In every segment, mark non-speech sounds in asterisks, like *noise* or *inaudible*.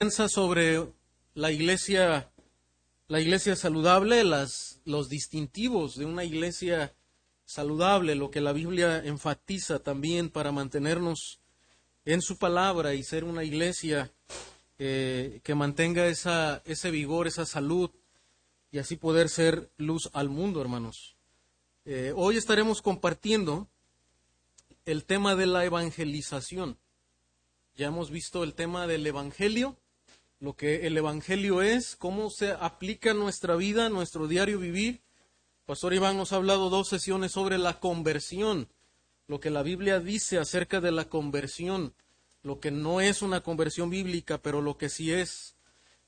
sobre la iglesia, la iglesia saludable, las, los distintivos de una iglesia saludable, lo que la Biblia enfatiza también para mantenernos en su palabra y ser una iglesia eh, que mantenga esa, ese vigor, esa salud y así poder ser luz al mundo, hermanos. Eh, hoy estaremos compartiendo el tema de la evangelización. Ya hemos visto el tema del Evangelio, lo que el Evangelio es, cómo se aplica en nuestra vida, en nuestro diario vivir. Pastor Iván nos ha hablado dos sesiones sobre la conversión, lo que la Biblia dice acerca de la conversión, lo que no es una conversión bíblica, pero lo que sí es.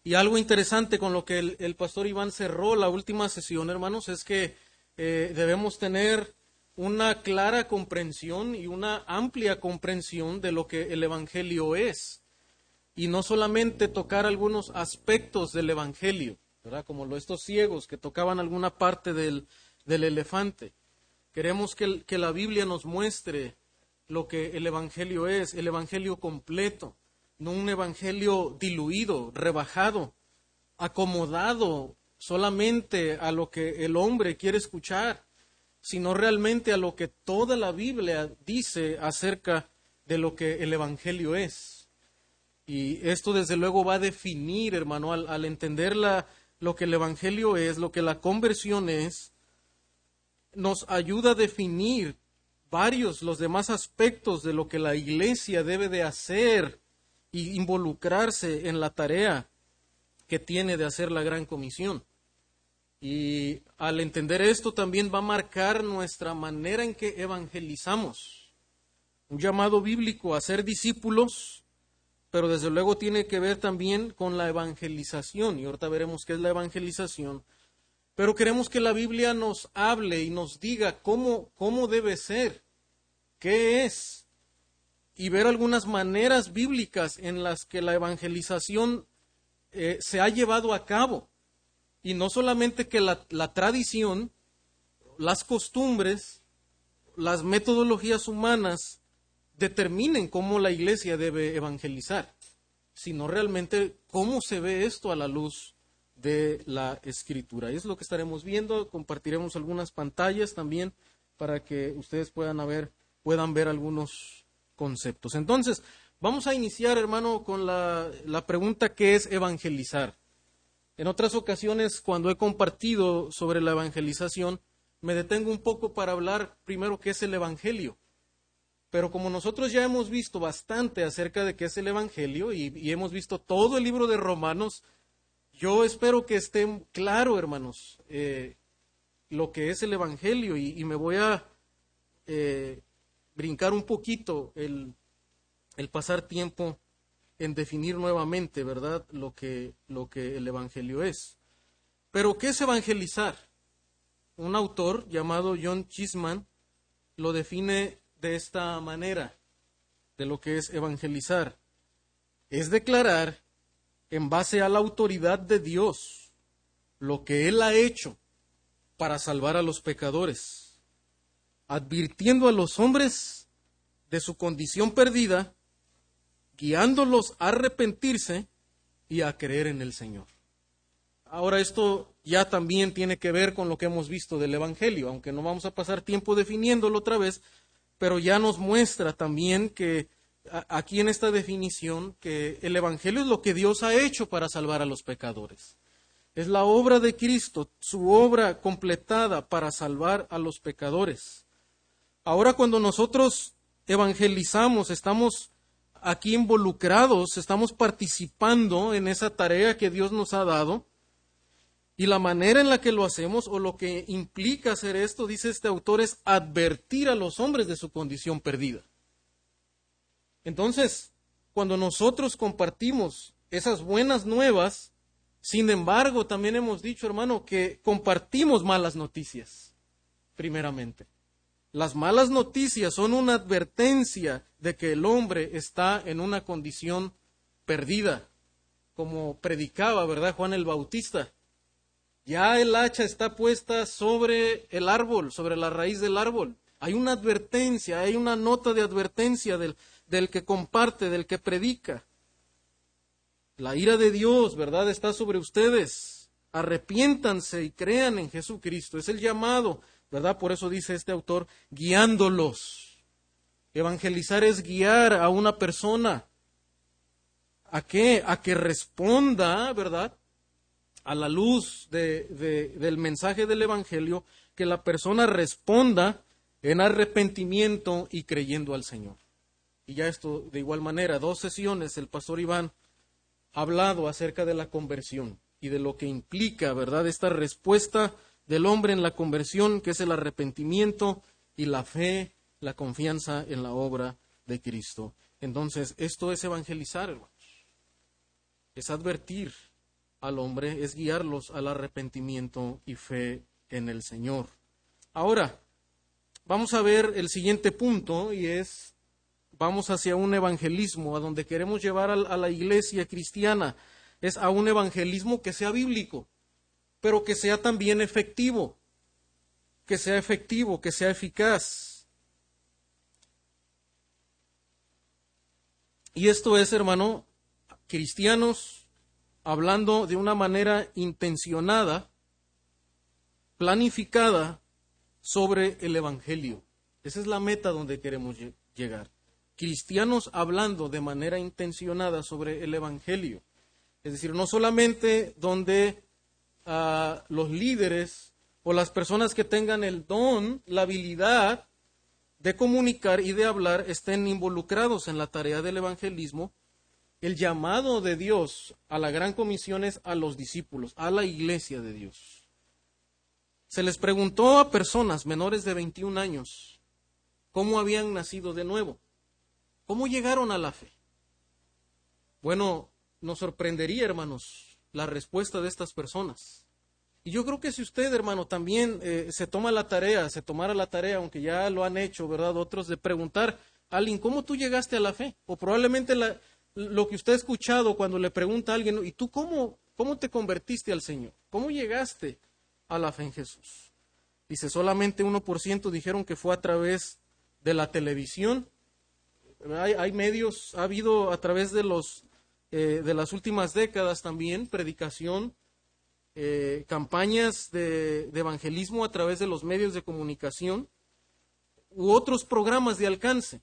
Y algo interesante con lo que el, pastor Iván cerró la última sesión, hermanos, es que eh, debemos tener una clara comprensión y una amplia comprensión de lo que el Evangelio es. Y no solamente tocar algunos aspectos del Evangelio, ¿verdad? Como estos ciegos que tocaban alguna parte del, del elefante. Queremos que, que la Biblia nos muestre lo que el Evangelio es, el Evangelio completo, no un Evangelio diluido, rebajado, acomodado solamente a lo que el hombre quiere escuchar sino realmente a lo que toda la Biblia dice acerca de lo que el Evangelio es. Y esto desde luego va a definir, hermano, al, entender lo que el Evangelio es, lo que la conversión es, nos ayuda a definir varios, los demás aspectos de lo que la iglesia debe de hacer y involucrarse en la tarea que tiene de hacer la gran comisión. Y al entender esto también va a marcar nuestra manera en que evangelizamos. Un llamado bíblico a ser discípulos, pero desde luego tiene que ver también con la evangelización. Y ahorita veremos qué es la evangelización. Pero queremos que la Biblia nos hable y nos diga cómo, cómo debe ser, qué es, y ver algunas maneras bíblicas en las que la evangelización eh, se ha llevado a cabo y no solamente que la, tradición, las costumbres, las metodologías humanas determinen cómo la iglesia debe evangelizar, sino realmente cómo se ve esto a la luz de la escritura. Es lo que estaremos viendo, compartiremos algunas pantallas también para que ustedes puedan ver, puedan ver algunos conceptos. Entonces, vamos a iniciar, hermano, con la, la pregunta que es evangelizar. En otras ocasiones, cuando he compartido sobre la evangelización, me detengo un poco para hablar primero qué es el Evangelio. Pero como nosotros ya hemos visto bastante acerca de qué es el Evangelio y, hemos visto todo el libro de Romanos, yo espero que esté claro, hermanos, eh, lo que es el Evangelio y, me voy a eh, brincar un poquito el, el pasar tiempo en definir nuevamente, ¿verdad?, lo que, lo que el Evangelio es. Pero, ¿qué es evangelizar? Un autor llamado John Chisman lo define de esta manera, de lo que es evangelizar. Es declarar, en base a la autoridad de Dios, lo que Él ha hecho para salvar a los pecadores, advirtiendo a los hombres de su condición perdida guiándolos a arrepentirse y a creer en el Señor. Ahora esto ya también tiene que ver con lo que hemos visto del Evangelio, aunque no vamos a pasar tiempo definiéndolo otra vez, pero ya nos muestra también que aquí en esta definición que el Evangelio es lo que Dios ha hecho para salvar a los pecadores. Es la obra de Cristo, su obra completada para salvar a los pecadores. Ahora cuando nosotros evangelizamos, estamos aquí involucrados, estamos participando en esa tarea que Dios nos ha dado. Y la manera en la que lo hacemos o lo que implica hacer esto, dice este autor, es advertir a los hombres de su condición perdida. Entonces, cuando nosotros compartimos esas buenas nuevas, sin embargo, también hemos dicho, hermano, que compartimos malas noticias, primeramente. Las malas noticias son una advertencia de que el hombre está en una condición perdida, como predicaba, ¿verdad? Juan el Bautista. Ya el hacha está puesta sobre el árbol, sobre la raíz del árbol. Hay una advertencia, hay una nota de advertencia del, del que comparte, del que predica. La ira de Dios, ¿verdad?, está sobre ustedes. Arrepiéntanse y crean en Jesucristo. Es el llamado, ¿verdad? Por eso dice este autor, guiándolos. Evangelizar es guiar a una persona. ¿A qué? A que responda, ¿verdad? A la luz del mensaje del Evangelio, que la persona responda en arrepentimiento y creyendo al Señor. Y ya esto, de igual manera, dos sesiones, el pastor Iván ha hablado acerca de la conversión y de lo que implica, ¿verdad?, esta respuesta del hombre en la conversión, que es el arrepentimiento y la fe, la confianza en la obra de Cristo. Entonces, esto es evangelizar, hermanos. Es advertir al hombre, es guiarlos al arrepentimiento y fe en el Señor. Ahora, vamos a ver el siguiente punto y es, vamos hacia un evangelismo, a donde queremos llevar a, la iglesia cristiana, es a un evangelismo que sea bíblico, pero que sea también efectivo, que sea efectivo, que sea eficaz. Y esto es, hermano, cristianos hablando de una manera intencionada, planificada sobre el Evangelio. Esa es la meta donde queremos llegar. Cristianos hablando de manera intencionada sobre el Evangelio. Es decir, no solamente donde ah, los líderes o las personas que tengan el don, la habilidad de comunicar y de hablar estén involucrados en la tarea del evangelismo, el llamado de Dios a la gran comisión es a los discípulos, a la iglesia de Dios. Se les preguntó a personas menores de 21 años cómo habían nacido de nuevo, cómo llegaron a la fe. Bueno, nos sorprendería, hermanos, la respuesta de estas personas. Y yo creo que si usted, hermano, también eh, se toma la tarea, se tomara la tarea, aunque ya lo han hecho, ¿verdad? Otros, de preguntar a alguien, ¿cómo tú llegaste a la fe? O probablemente lo que usted ha escuchado cuando le pregunta a alguien, ¿y tú cómo, cómo te convertiste al Señor? ¿Cómo llegaste a la fe en Jesús. Dice, solamente 1% dijeron que fue a través de la televisión. Hay, medios, ha habido a través de, los, eh, de las últimas décadas también predicación, eh, campañas de evangelismo a través de los medios de comunicación u otros programas de alcance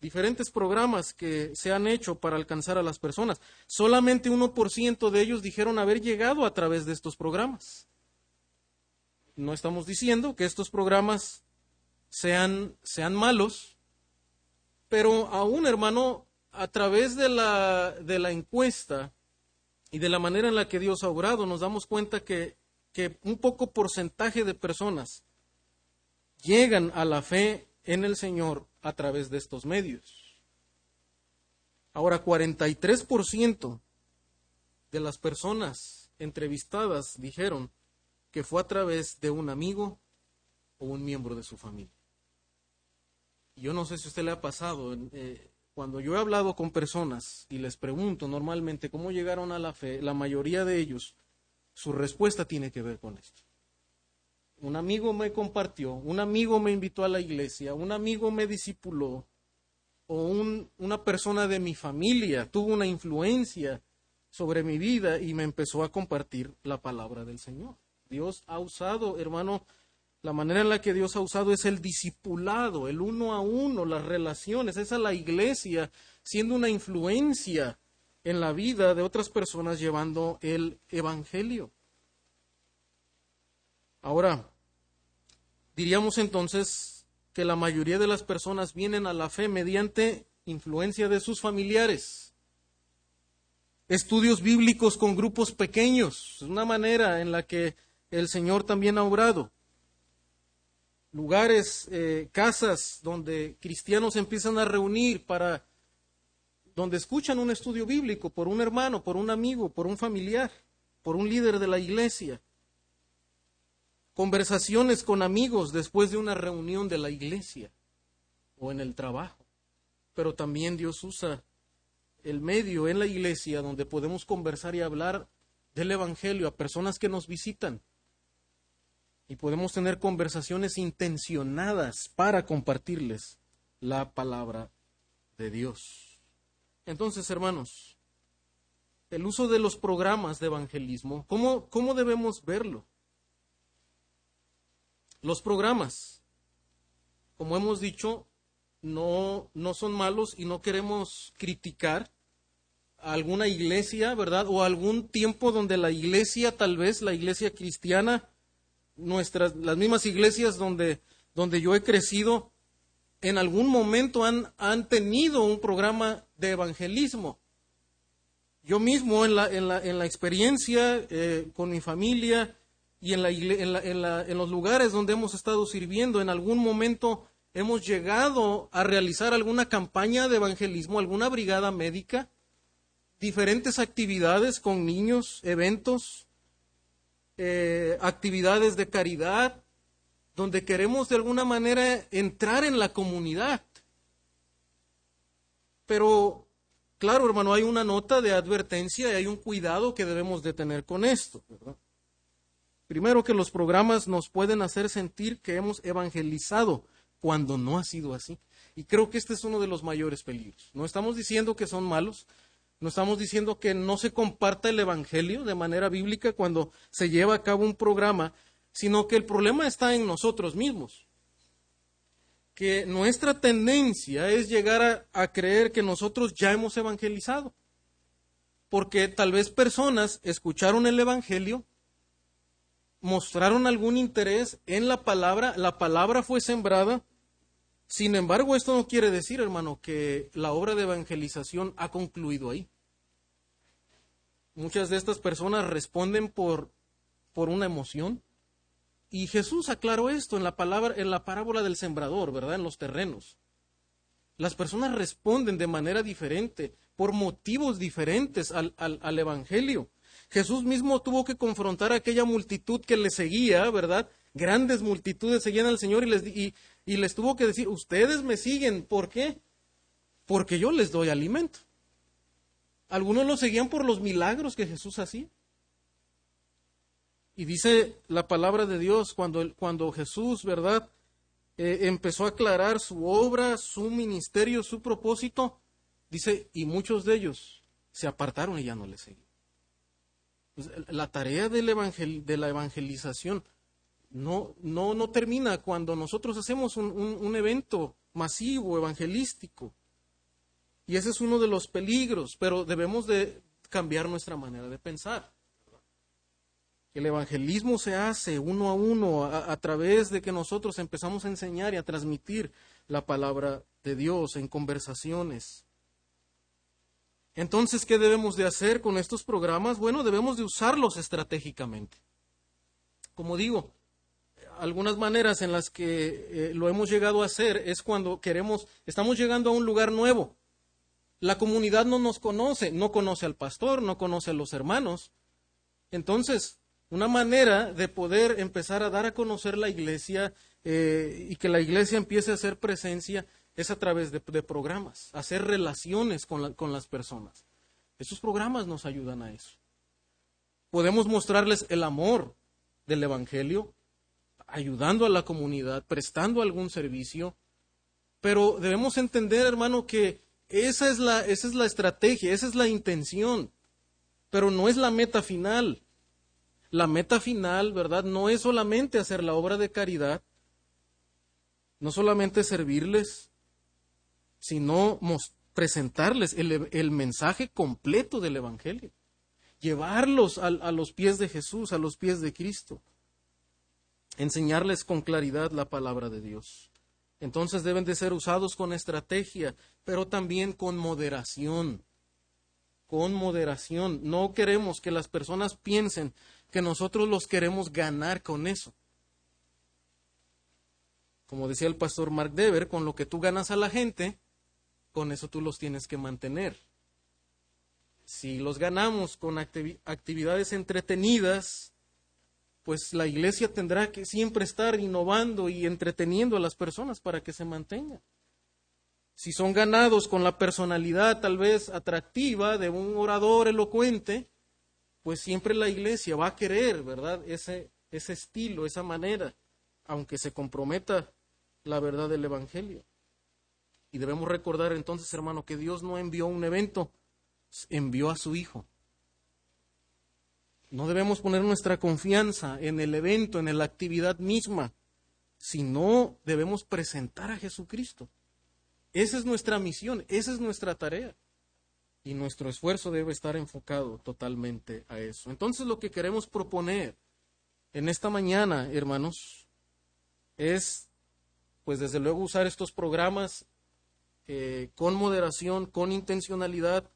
diferentes programas que se han hecho para alcanzar a las personas. Solamente 1% de ellos dijeron haber llegado a través de estos programas. No estamos diciendo que estos programas sean, sean malos, pero aún, hermano, a través de la, de la encuesta y de la manera en la que Dios ha obrado, nos damos cuenta que, que un poco porcentaje de personas llegan a la fe en el Señor a través de estos medios. Ahora, 43% de las personas entrevistadas dijeron que fue a través de un amigo o un miembro de su familia. Yo no sé si a usted le ha pasado, eh, cuando yo he hablado con personas y les pregunto normalmente cómo llegaron a la fe, la mayoría de ellos, su respuesta tiene que ver con esto. Un amigo me compartió, un amigo me invitó a la iglesia, un amigo me discipuló, o una persona de mi familia tuvo una influencia sobre mi vida y me empezó a compartir la palabra del Señor. Dios ha usado, hermano, la manera en la que Dios ha usado es el discipulado, el uno a uno, las relaciones, esa es la iglesia siendo una influencia en la vida de otras personas llevando el Evangelio. Ahora, diríamos entonces que la mayoría de las personas vienen a la fe mediante influencia de sus familiares. Estudios bíblicos con grupos pequeños, es una manera en la que el Señor también ha obrado. Lugares, eh, casas donde cristianos empiezan a reunir para, donde escuchan un estudio bíblico por un hermano, por un amigo, por un familiar, por un líder de la iglesia. Conversaciones con amigos después de una reunión de la iglesia o en el trabajo. Pero también Dios usa el medio en la iglesia donde podemos conversar y hablar del Evangelio a personas que nos visitan y podemos tener conversaciones intencionadas para compartirles la palabra de Dios. Entonces, hermanos, el uso de los programas de evangelismo, ¿cómo, cómo debemos verlo? Los programas, como hemos dicho, no, no son malos y no queremos criticar a alguna iglesia, ¿verdad? O algún tiempo donde la iglesia, tal vez la iglesia cristiana, nuestras, las mismas iglesias donde, donde yo he crecido, en algún momento han, han tenido un programa de evangelismo. Yo mismo en la, en la, en la experiencia eh, con mi familia y en, la, en, la, en los lugares donde hemos estado sirviendo, en algún momento hemos llegado a realizar alguna campaña de evangelismo, alguna brigada médica, diferentes actividades con niños, eventos, eh, actividades de caridad, donde queremos de alguna manera entrar en la comunidad. Pero, claro, hermano, hay una nota de advertencia y hay un cuidado que debemos de tener con esto. Primero que los programas nos pueden hacer sentir que hemos evangelizado cuando no ha sido así. Y creo que este es uno de los mayores peligros. No estamos diciendo que son malos, no estamos diciendo que no se comparta el Evangelio de manera bíblica cuando se lleva a cabo un programa, sino que el problema está en nosotros mismos. Que nuestra tendencia es llegar a, a creer que nosotros ya hemos evangelizado. Porque tal vez personas escucharon el Evangelio, mostraron algún interés en la palabra, la palabra fue sembrada, sin embargo, esto no quiere decir, hermano, que la obra de evangelización ha concluido ahí. Muchas de estas personas responden por, por una emoción. Y Jesús aclaró esto en la palabra, en la parábola del sembrador, ¿verdad? En los terrenos. Las personas responden de manera diferente, por motivos diferentes al, al, Evangelio. Jesús mismo tuvo que confrontar a aquella multitud que le seguía, ¿verdad? Grandes multitudes seguían al Señor y les, y, les tuvo que decir, ustedes me siguen, ¿por qué? Porque yo les doy alimento. Algunos lo seguían por los milagros que Jesús hacía. Y dice la palabra de Dios, cuando, cuando Jesús, ¿verdad? Eh, empezó a aclarar su obra, su ministerio, su propósito, dice, y muchos de ellos se apartaron y ya no le seguían. Pues, la tarea de la evangelización no, no, no termina cuando nosotros hacemos un, un, evento masivo, evangelístico. Y ese es uno de los peligros, pero debemos de cambiar nuestra manera de pensar. El evangelismo se hace uno a uno a, través de que nosotros empezamos a enseñar y a transmitir la palabra de Dios en conversaciones. Entonces, ¿qué debemos de hacer con estos programas? Bueno, debemos de usarlos estratégicamente. Como digo, algunas maneras en las que eh, lo hemos llegado a hacer es cuando queremos, estamos llegando a un lugar nuevo. La comunidad no nos conoce, no conoce al pastor, no conoce a los hermanos. Entonces, una manera de poder empezar a dar a conocer la iglesia eh, y que la iglesia empiece a hacer presencia es a través de, programas, hacer relaciones con, con las personas. Esos programas nos ayudan a eso. Podemos mostrarles el amor del Evangelio ayudando a la comunidad, prestando algún servicio, pero debemos entender, hermano, que esa es la, esa es la estrategia, esa es la intención, pero no es la meta final. La meta final, ¿verdad? No es solamente hacer la obra de caridad, no solamente servirles, sino presentarles el, el, mensaje completo del Evangelio, llevarlos a, a los pies de Jesús, a los pies de Cristo enseñarles con claridad la palabra de Dios. Entonces deben de ser usados con estrategia, pero también con moderación. Con moderación. No queremos que las personas piensen que nosotros los queremos ganar con eso. Como decía el pastor Mark Dever, con lo que tú ganas a la gente, con eso tú los tienes que mantener. Si los ganamos con actividades entretenidas, pues la iglesia tendrá que siempre estar innovando y entreteniendo a las personas para que se mantengan. Si son ganados con la personalidad tal vez atractiva de un orador elocuente, pues siempre la iglesia va a querer, ¿verdad? Ese, ese estilo, esa manera, aunque se comprometa la verdad del Evangelio. Y debemos recordar entonces, hermano, que Dios no envió un evento, envió a su Hijo No debemos poner nuestra confianza en el evento, en la actividad misma, sino debemos presentar a Jesucristo. Esa es nuestra misión, esa es nuestra tarea. Y nuestro esfuerzo debe estar enfocado totalmente a eso. Entonces lo que queremos proponer en esta mañana, hermanos, es, pues desde luego, usar estos programas eh, con moderación, con intencionalidad.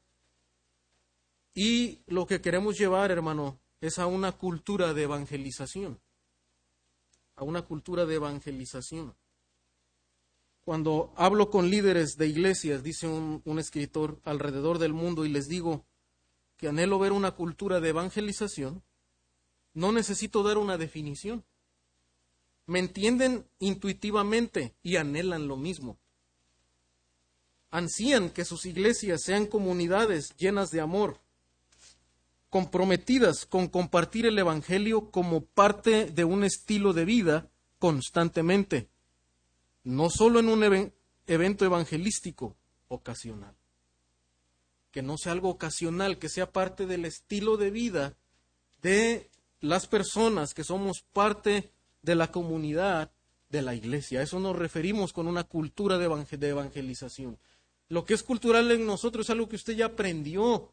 Y lo que queremos llevar, hermano, es a una cultura de evangelización. A una cultura de evangelización. Cuando hablo con líderes de iglesias, dice un, un escritor, alrededor del mundo y les digo que anhelo ver una cultura de evangelización, no necesito dar una definición. Me entienden intuitivamente y anhelan lo mismo. Ansían que sus iglesias sean comunidades llenas de amor, comprometidas con compartir el Evangelio como parte de un estilo de vida constantemente, no solo en un evento evangelístico ocasional. Que no sea algo ocasional, que sea parte del estilo de vida de las personas que somos parte de la comunidad de la iglesia. A eso nos referimos con una cultura de, evangelización. Lo que es cultural en nosotros es algo que usted ya aprendió.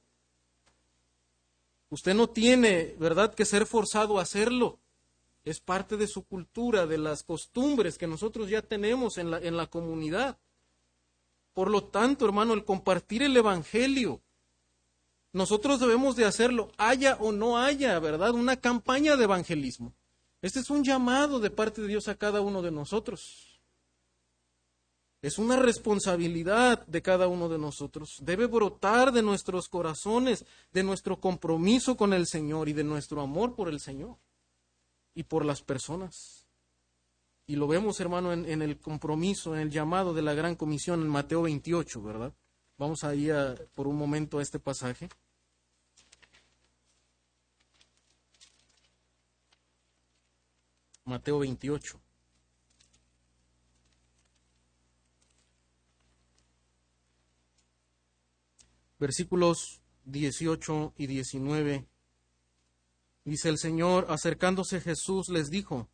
Usted no tiene, ¿verdad?, que ser forzado a hacerlo. Es parte de su cultura, de las costumbres que nosotros ya tenemos en la, en la comunidad. Por lo tanto, hermano, el compartir el Evangelio, nosotros debemos de hacerlo, haya o no haya, ¿verdad? Una campaña de evangelismo. Este es un llamado de parte de Dios a cada uno de nosotros. Es una responsabilidad de cada uno de nosotros. Debe brotar de nuestros corazones, de nuestro compromiso con el Señor y de nuestro amor por el Señor y por las personas. Y lo vemos, hermano, en, el compromiso, en el llamado de la gran comisión en Mateo 28, ¿verdad? Vamos a ir por un momento a este pasaje. Mateo 28. Versículos 18 y 19. Dice el Señor, acercándose Jesús, les dijo,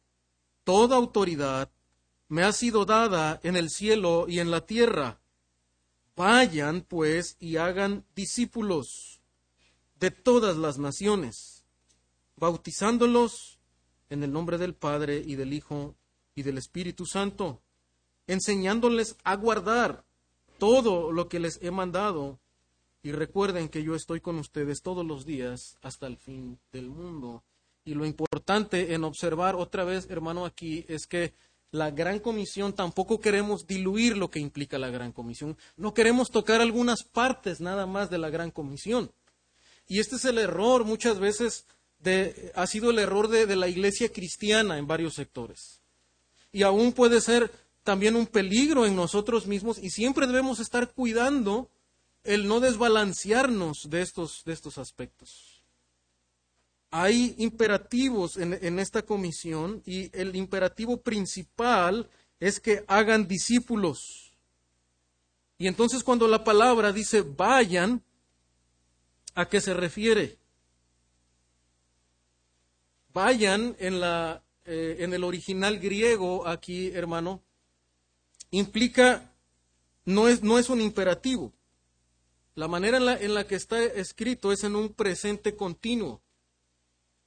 Toda autoridad me ha sido dada en el cielo y en la tierra. Vayan, pues, y hagan discípulos de todas las naciones, bautizándolos en el nombre del Padre y del Hijo y del Espíritu Santo, enseñándoles a guardar todo lo que les he mandado. Y recuerden que yo estoy con ustedes todos los días hasta el fin del mundo. Y lo importante en observar otra vez, hermano, aquí es que la gran comisión tampoco queremos diluir lo que implica la gran comisión. No queremos tocar algunas partes nada más de la gran comisión. Y este es el error muchas veces ha sido el error de, de la iglesia cristiana en varios sectores. Y aún puede ser también un peligro en nosotros mismos y siempre debemos estar cuidando el no desbalancearnos de estos, de estos aspectos. Hay imperativos en, en, esta comisión y el imperativo principal es que hagan discípulos. Y entonces cuando la palabra dice vayan, ¿a qué se refiere? vayan en, la, eh, en el original griego aquí, hermano, implica, no es, no es un imperativo. La manera en la, en la que está escrito es en un presente continuo.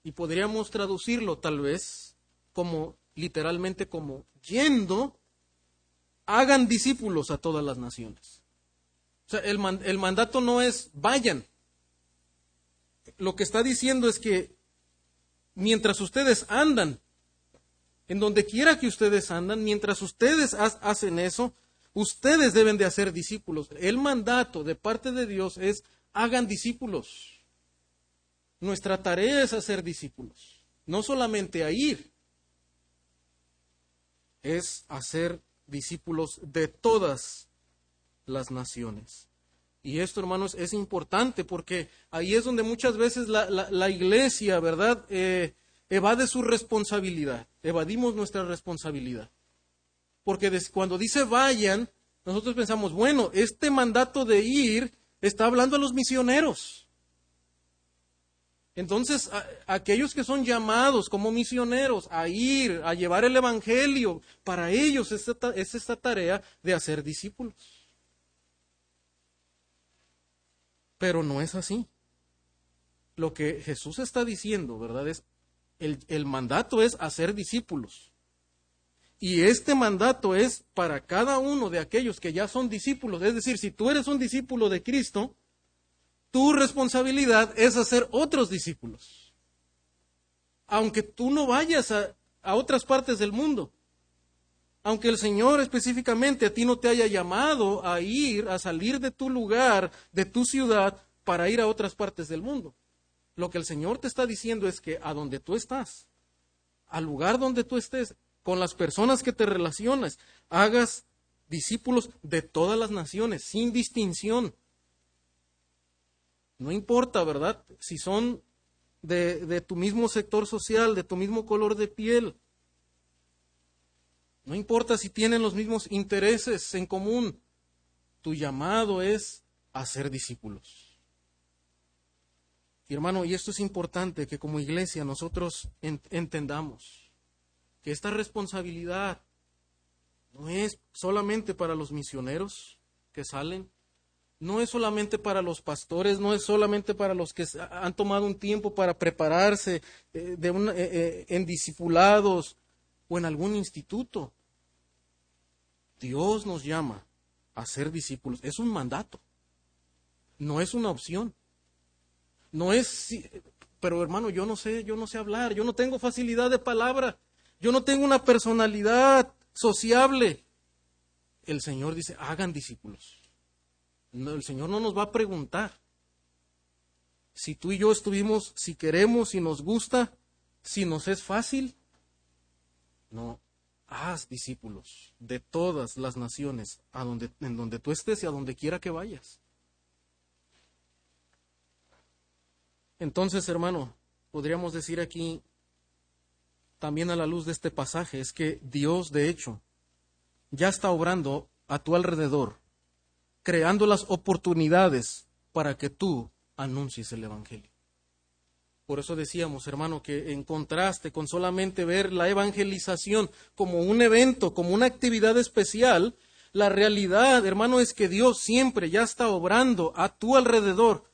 Y podríamos traducirlo tal vez como literalmente como yendo, hagan discípulos a todas las naciones. O sea, el, el mandato no es vayan. Lo que está diciendo es que mientras ustedes andan, en donde quiera que ustedes andan, mientras ustedes hacen eso, ustedes deben de hacer discípulos. El mandato de parte de Dios es hagan discípulos. Nuestra tarea es hacer discípulos, no solamente a ir, es hacer discípulos de todas las naciones. Y esto, hermanos, es importante porque ahí es donde muchas veces la, iglesia, ¿verdad?, eh, evade su responsabilidad. Evadimos nuestra responsabilidad. Porque cuando dice vayan, nosotros pensamos, bueno, este mandato de ir está hablando a los misioneros. Entonces, aquellos que son llamados como misioneros a ir, a llevar el Evangelio, para ellos es esta, es esta tarea de hacer discípulos. Pero no es así. Lo que Jesús está diciendo, ¿verdad? Es el, el mandato es hacer discípulos. Y este mandato es para cada uno de aquellos que ya son discípulos. Es decir, si tú eres un discípulo de Cristo, tu responsabilidad es hacer otros discípulos. Aunque tú no vayas a, otras partes del mundo. Aunque el Señor específicamente a ti no te haya llamado a ir, a salir de tu lugar, de tu ciudad, para ir a otras partes del mundo. Lo que el Señor te está diciendo es que a donde tú estás, al lugar donde tú estés, con las personas que te relacionas, hagas discípulos de todas las naciones, sin distinción. No importa, ¿verdad? Si son de, tu mismo sector social, de tu mismo color de piel. No importa si tienen los mismos intereses en común. Tu llamado es a ser discípulos. Y hermano, y esto es importante que como iglesia nosotros entendamos que esta responsabilidad no es solamente para los misioneros que salen, no es solamente para los pastores, no es solamente para los que han tomado un tiempo para prepararse eh, eh, eh, en discipulados o en algún instituto. Dios nos llama a ser discípulos. Es un mandato. No es una opción. No es, pero hermano, yo no sé, yo no sé hablar, yo no tengo facilidad de palabra, yo no tengo una personalidad sociable. El Señor dice, hagan discípulos el Señor no nos va a preguntar si tú y yo estuvimos, si queremos, si nos gusta, si nos es fácil. No, haz discípulos de todas las naciones a donde, en donde tú estés y a donde quiera que vayas. Entonces, hermano, podríamos decir aquí, también a la luz de este pasaje, es que Dios, de hecho, ya está obrando a tu alrededor creando las oportunidades para que tú anuncies el Evangelio. Por eso decíamos, hermano, que en contraste con solamente ver la evangelización como un evento, como una actividad especial, la realidad, hermano, es que Dios siempre ya está obrando a tu alrededor,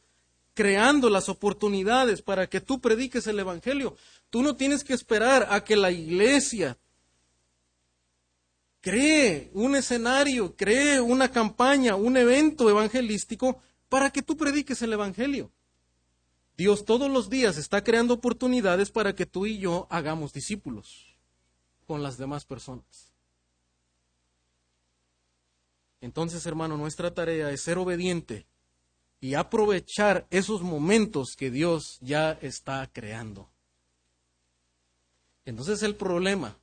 creando las oportunidades para que tú prediques el Evangelio. Tú no tienes que esperar a que la iglesia cree un escenario, cree una campaña, un evento evangelístico para que tú prediques el Evangelio. Dios todos los días está creando oportunidades para que tú y yo hagamos discípulos con las demás personas. Entonces, hermano, nuestra tarea es ser obediente y aprovechar esos momentos que Dios ya está creando. Entonces el problema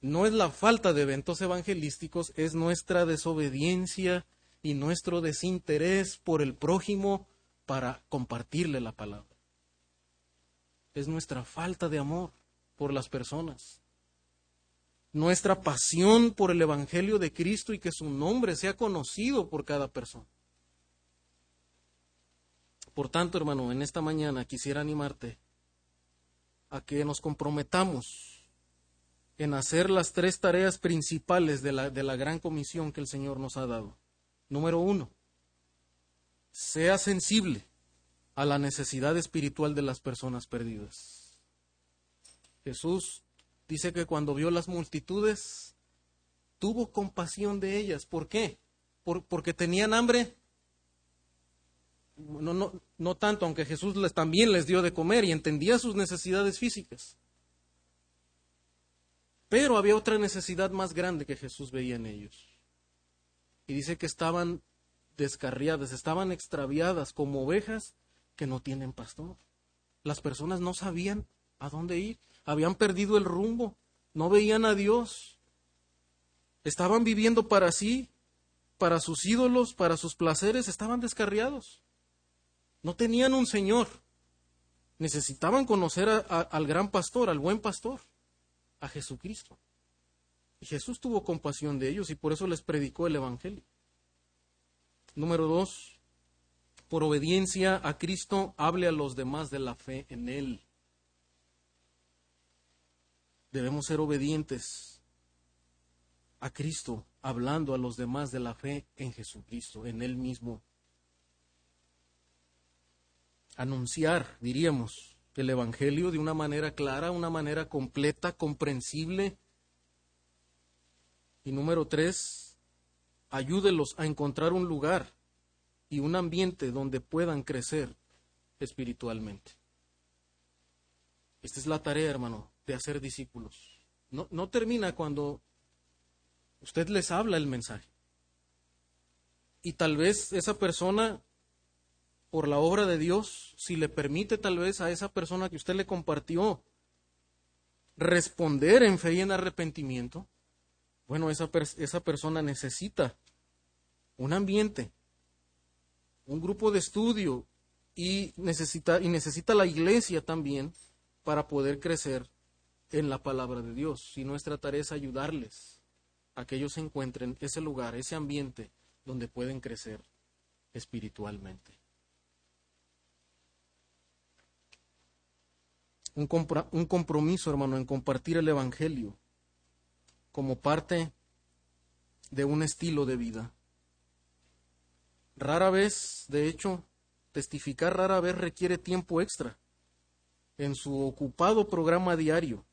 no es la falta de eventos evangelísticos, es nuestra desobediencia y nuestro desinterés por el prójimo para compartirle la palabra. Es nuestra falta de amor por las personas. Nuestra pasión por el Evangelio de Cristo y que su nombre sea conocido por cada persona. Por tanto, hermano, en esta mañana quisiera animarte a que nos comprometamos en hacer las tres tareas principales de la, de la gran comisión que el Señor nos ha dado. Número uno, sea sensible a la necesidad espiritual de las personas perdidas. Jesús dice que cuando vio las multitudes, tuvo compasión de ellas. ¿Por qué? porque tenían hambre. No, no, no tanto, aunque Jesús les, también les dio de comer y entendía sus necesidades físicas. Pero había otra necesidad más grande que Jesús veía en ellos. Y dice que estaban descarriadas, estaban extraviadas como ovejas que no tienen pastor. Las personas no sabían a dónde ir, habían perdido el rumbo, no veían a Dios. Estaban viviendo para sí, para sus ídolos, para sus placeres, estaban descarriados. No tenían un Señor. Necesitaban conocer al gran pastor, al buen pastor a Jesucristo. Y Jesús tuvo compasión de ellos y por eso les predicó el Evangelio. Número dos, por obediencia a Cristo, hable a los demás de la fe en Él. Debemos ser obedientes a Cristo, hablando a los demás de la fe en Jesucristo, en Él mismo. Anunciar, diríamos, el Evangelio de una manera clara, una manera completa, comprensible. Y número tres, ayúdelos a encontrar un lugar y un ambiente donde puedan crecer espiritualmente. Esta es la tarea, hermano, de hacer discípulos. No, no termina cuando usted les habla el mensaje. Y tal vez esa persona, por la obra de Dios, si le permite tal vez a esa persona que usted le compartió responder en fe y en arrepentimiento, bueno, esa, esa persona necesita un ambiente un grupo de estudio y necesita, y necesita la iglesia también para poder crecer en la palabra de Dios. Y nuestra tarea es ayudarles a que ellos encuentren ese lugar, ese ambiente donde pueden crecer espiritualmente. Un, un compromiso, hermano, en compartir el Evangelio como parte de un estilo de vida. Rara vez, de hecho, testificar rara vez requiere tiempo extra en su ocupado programa diario.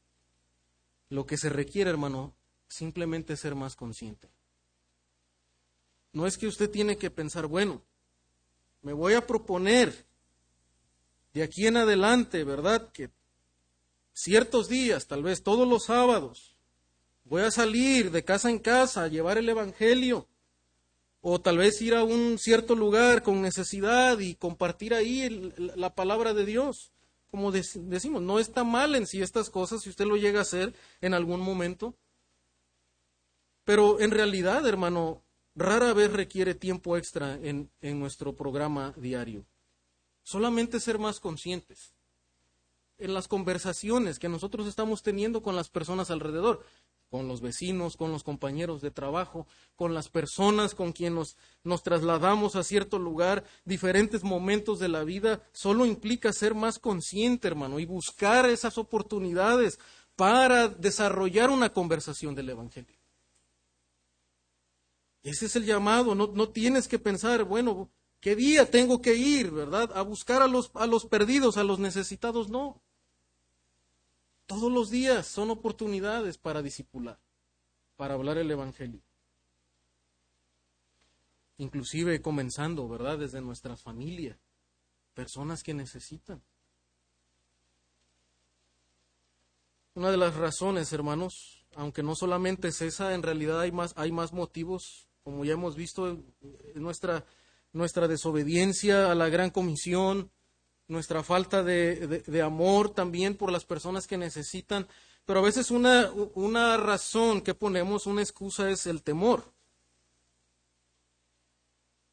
Lo que se requiere, hermano, simplemente ser más consciente. No es que usted tiene que pensar, bueno, me voy a proponer de aquí en adelante, ¿verdad? Que ciertos días, tal vez todos los sábados, voy a salir de casa en casa a llevar el Evangelio o tal vez ir a un cierto lugar con necesidad y compartir ahí la palabra de Dios. Como decimos, no está mal en sí estas cosas si usted lo llega a hacer en algún momento. Pero en realidad, hermano, rara vez requiere tiempo extra en, en nuestro programa diario. Solamente ser más conscientes en las conversaciones que nosotros estamos teniendo con las personas alrededor con los vecinos, con los compañeros de trabajo, con las personas con quienes nos, trasladamos a cierto lugar, diferentes momentos de la vida, solo implica ser más consciente, hermano, y buscar esas oportunidades para desarrollar una conversación del Evangelio. Ese es el llamado, no, no tienes que pensar, bueno, ¿qué día tengo que ir, verdad? A buscar a los, a los perdidos, a los necesitados, no. Todos los días son oportunidades para discipular, para hablar el Evangelio. Inclusive comenzando, ¿verdad? Desde nuestra familia, personas que necesitan. Una de las razones, hermanos, aunque no solamente es esa, en realidad hay más, hay más motivos, como ya hemos visto, nuestra, nuestra desobediencia a la gran comisión, nuestra falta de, amor también por las personas que necesitan, pero a veces una, una razón que ponemos, una excusa es el temor.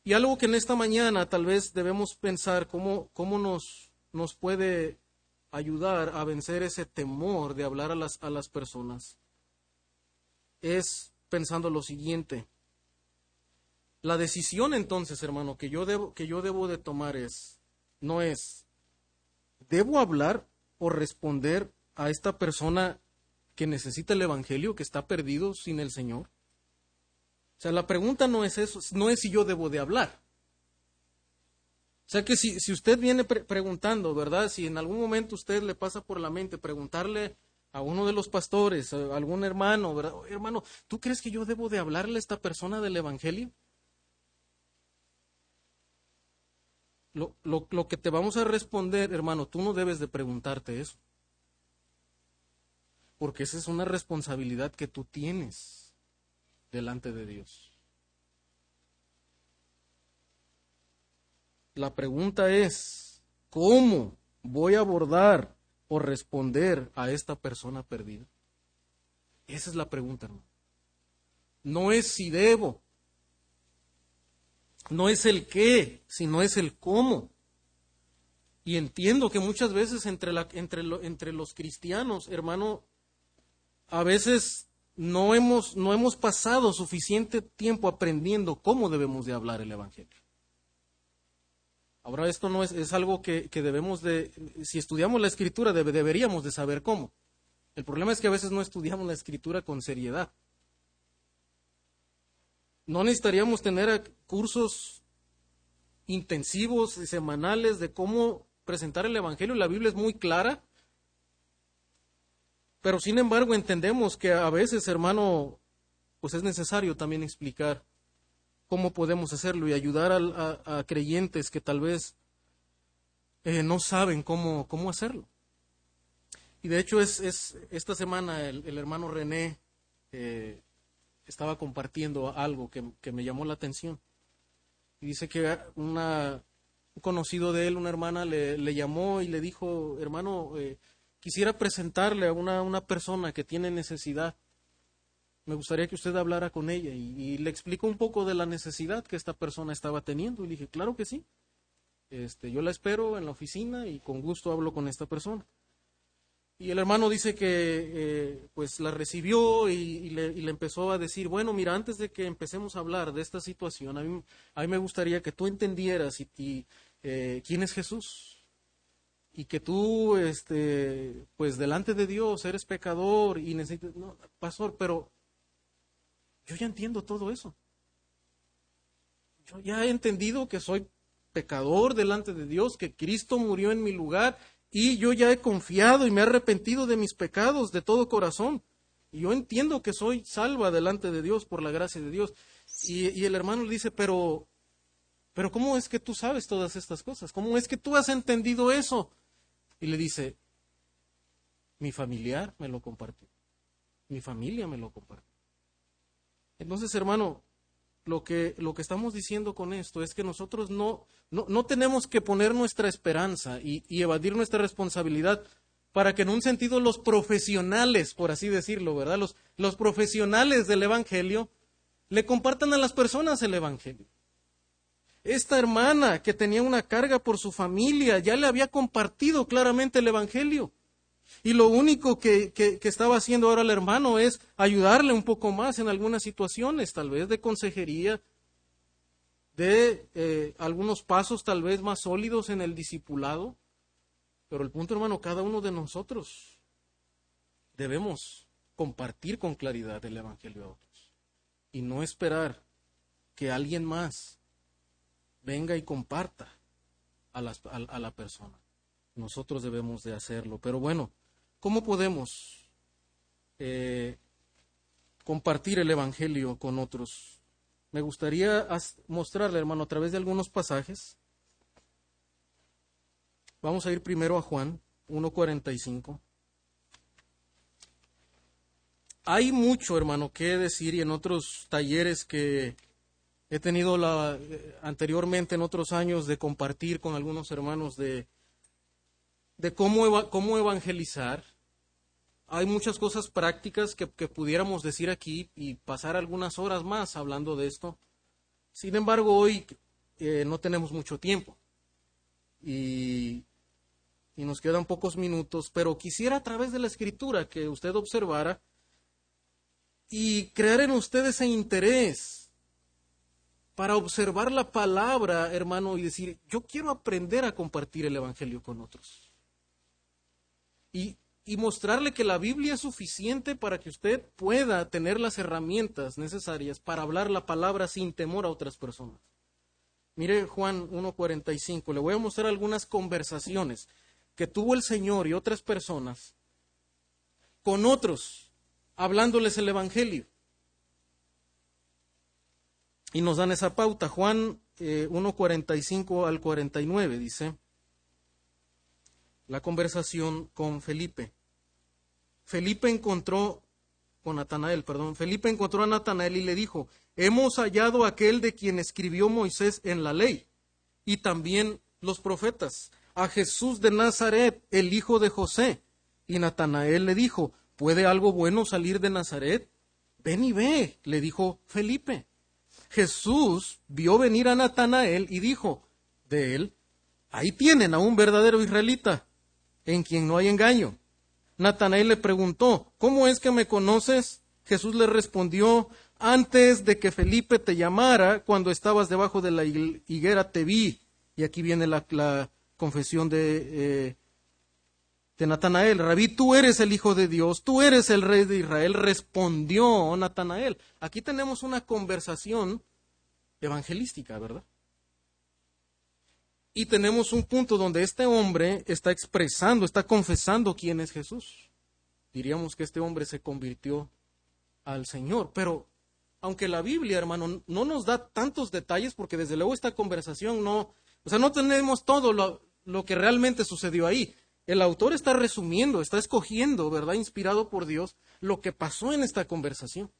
Y algo que en esta mañana tal vez debemos pensar cómo, cómo nos, nos puede ayudar a vencer ese temor de hablar a las, a las personas es pensando lo siguiente. La decisión entonces, hermano, que yo debo, que yo debo de tomar es, no es ¿debo hablar o responder a esta persona que necesita el Evangelio, que está perdido sin el Señor? O sea, la pregunta no es eso, no es si yo debo de hablar. O sea que si, si usted viene preguntando, ¿verdad? Si en algún momento usted le pasa por la mente preguntarle a uno de los pastores, a algún hermano, ¿verdad? hermano, ¿tú crees que yo debo de hablarle a esta persona del Evangelio? Lo, lo, que te vamos a responder, hermano, tú no debes de preguntarte eso. Porque esa es una responsabilidad que tú tienes delante de Dios. La pregunta es, ¿cómo voy a abordar o responder a esta persona perdida? Esa es la pregunta, hermano. No es si debo, no es el qué, sino es el cómo. Y entiendo que muchas veces entre, entre, los cristianos, hermano, a veces no hemos, no hemos pasado suficiente tiempo aprendiendo cómo debemos de hablar el Evangelio. Ahora, esto no es, es algo que, debemos de, si estudiamos la escritura, deberíamos de saber cómo. El problema es que a veces no estudiamos la escritura con seriedad. No necesitaríamos tener cursos intensivos y semanales de cómo presentar el Evangelio. La Biblia es muy clara. Pero sin embargo entendemos que a veces, hermano, pues es necesario también explicar cómo podemos hacerlo y ayudar a, creyentes que tal vez eh, no saben cómo, cómo hacerlo. Y de hecho es, es esta semana el, hermano René eh, estaba compartiendo algo que, me llamó la atención. Y dice que una, un conocido de él, una hermana, le, le llamó y le dijo, hermano, eh, quisiera presentarle a una, una persona que tiene necesidad me gustaría que usted hablara con ella y, le explicó un poco de la necesidad que esta persona estaba teniendo. Y le dije, claro que sí. Este, yo la espero en la oficina y con gusto hablo con esta persona. Y el hermano dice que eh, pues la recibió y, le, empezó a decir, bueno, mira, antes de que empecemos a hablar de esta situación, a mí, a mí me gustaría que tú entendieras y, eh, quién es Jesús y que tú, este, pues delante de Dios eres pecador y necesitas, no, pastor, pero yo ya entiendo todo eso. Yo ya he entendido que soy pecador delante de Dios, que Cristo murió en mi lugar y yo ya he confiado y me he arrepentido de mis pecados de todo corazón. Y yo entiendo que soy salva delante de Dios por la gracia de Dios. Y, el hermano le dice, pero, pero ¿cómo es que tú sabes todas estas cosas? ¿Cómo es que tú has entendido eso? Y le dice, mi familiar me lo compartió. Mi familia me lo compartió. Entonces, hermano, lo que, lo que estamos diciendo con esto es que nosotros no, no, tenemos que poner nuestra esperanza y, evadir nuestra responsabilidad para que en un sentido los profesionales, por así decirlo, ¿verdad? Los, los profesionales del Evangelio le compartan a las personas el Evangelio. Esta hermana que tenía una carga por su familia ya le había compartido claramente el Evangelio. Y lo único que, estaba haciendo ahora el hermano es ayudarle un poco más en algunas situaciones, tal vez de consejería, de eh, algunos pasos tal vez más sólidos en el discipulado. Pero el punto, hermano, cada uno de nosotros debemos compartir con claridad el Evangelio a otros y no esperar que alguien más venga y comparta a, a la persona. Nosotros debemos de hacerlo. Pero bueno, ¿Cómo podemos eh, compartir el Evangelio con otros? Me gustaría mostrarle, hermano, a través de algunos pasajes. Vamos a ir primero a Juan 1.45. Hay mucho, hermano, que decir y en otros talleres que he tenido la, eh, anteriormente en otros años de compartir con algunos hermanos de de cómo, cómo evangelizar. Hay muchas cosas prácticas que, pudiéramos decir aquí y pasar algunas horas más hablando de esto. Sin embargo, hoy eh, no tenemos mucho tiempo y, y nos quedan pocos minutos, pero quisiera a través de la escritura que usted observara y crear en usted ese interés para observar la palabra, hermano, y decir, yo quiero aprender a compartir el Evangelio con otros y, mostrarle que la Biblia es suficiente para que usted pueda tener las herramientas necesarias para hablar la palabra sin temor a otras personas. Mire Juan 1.45, le voy a mostrar algunas conversaciones que tuvo el Señor y otras personas con otros, hablándoles el Evangelio. Y nos dan esa pauta. Juan 1.45 eh, al 49 dice, la conversación con Felipe. Felipe encontró con Natanael, perdón, Felipe encontró a Natanael y le dijo, hemos hallado aquel de quien escribió Moisés en la ley y también los profetas, a Jesús de Nazaret, el hijo de José. Y Natanael le dijo, ¿puede algo bueno salir de Nazaret? Ven y ve, le dijo Felipe. Jesús vio venir a Natanael y dijo, de él, ahí tienen a un verdadero israelita en quien no hay engaño. Natanael le preguntó, ¿cómo es que me conoces? Jesús le respondió, antes de que Felipe te llamara, cuando estabas debajo de la higuera te vi, Y aquí viene la, confesión de, eh, de Natanael. Rabí, tú eres el Hijo de Dios, tú eres el Rey de Israel. Respondió Natanael. Aquí tenemos una conversación evangelística, ¿verdad? Y tenemos un punto donde este hombre está expresando, está confesando quién es Jesús. Diríamos que este hombre se convirtió al Señor, pero aunque la Biblia, hermano, no nos da tantos detalles, porque desde luego esta conversación no, o sea, no tenemos todo lo, lo que realmente sucedió ahí. El autor está resumiendo, está escogiendo, ¿verdad? Inspirado por Dios, lo que pasó en esta conversación.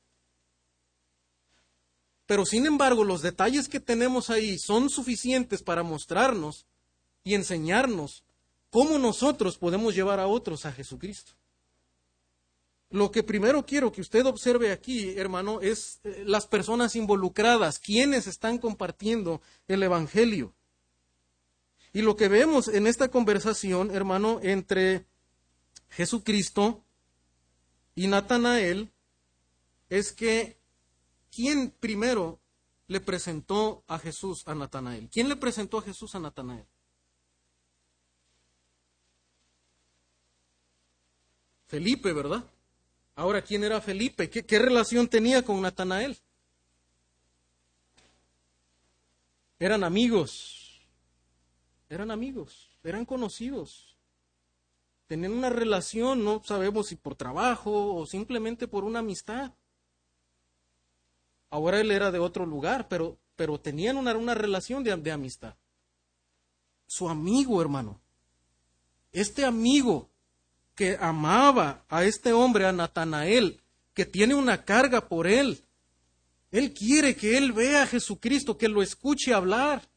Pero sin embargo, los detalles que tenemos ahí son suficientes para mostrarnos y enseñarnos cómo nosotros podemos llevar a otros a Jesucristo. Lo que primero quiero que usted observe aquí, hermano, es eh, las personas involucradas, quienes están compartiendo el Evangelio. Y lo que vemos en esta conversación, hermano, entre Jesucristo y Natanael, es que ¿quién primero le presentó a Jesús a Natanael? ¿Quién le presentó a Jesús a Natanael? Felipe, ¿verdad? Ahora, ¿quién era Felipe? ¿Qué, relación tenía con Natanael? Eran amigos, eran amigos, eran conocidos. Tenían una relación, no sabemos si por trabajo o simplemente por una amistad. Ahora él era de otro lugar, pero, pero tenían una, una relación de, de amistad. Su amigo, hermano. Este amigo que amaba a este hombre, a Natanael, que tiene una carga por él. Él quiere que él vea a Jesucristo, que lo escuche hablar.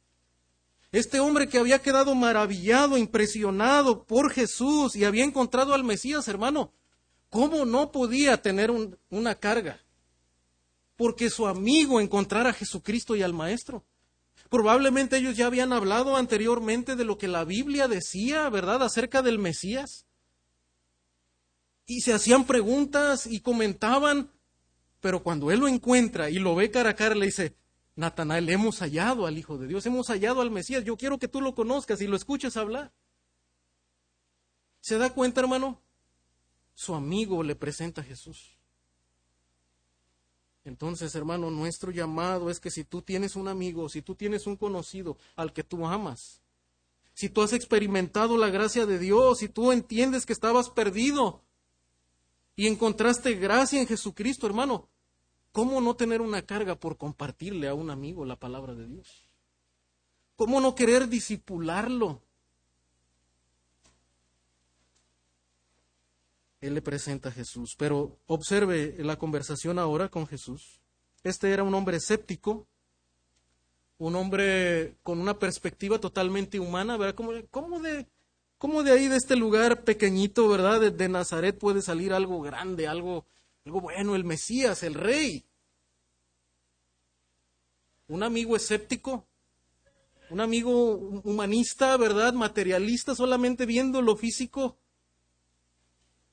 Este hombre que había quedado maravillado, impresionado por Jesús y había encontrado al Mesías, hermano, ¿cómo no podía tener una carga? Porque su amigo encontrara a Jesucristo y al Maestro. Probablemente ellos ya habían hablado anteriormente de lo que la Biblia decía, ¿verdad?, acerca del Mesías y se hacían preguntas y comentaban, pero cuando él lo encuentra y lo ve cara a cara, le dice, Natanael, hemos hallado al Hijo de Dios, hemos hallado al Mesías, yo quiero que tú lo conozcas y lo escuches hablar. ¿Se da cuenta, hermano? Su amigo le presenta a Jesús. Entonces, hermano, nuestro llamado es que si tú tienes un amigo, si tú tienes un conocido al que tú amas, si tú has experimentado la gracia de Dios, si tú entiendes que estabas perdido, y encontraste gracia en Jesucristo, hermano, ¿cómo no tener una carga por compartirle a un amigo la palabra de Dios? ¿Cómo no querer disipularlo? Él le presenta a Jesús, pero observe la conversación ahora con Jesús. Este era un hombre escéptico, un hombre con una perspectiva totalmente humana, ¿verdad? ¿Cómo, de, ¿Cómo de ahí, de este lugar pequeñito, verdad, de, Nazaret puede salir algo grande, algo, algo bueno, el Mesías, el Rey? Un amigo escéptico, un amigo humanista, ¿verdad? Materialista, solamente viendo lo físico.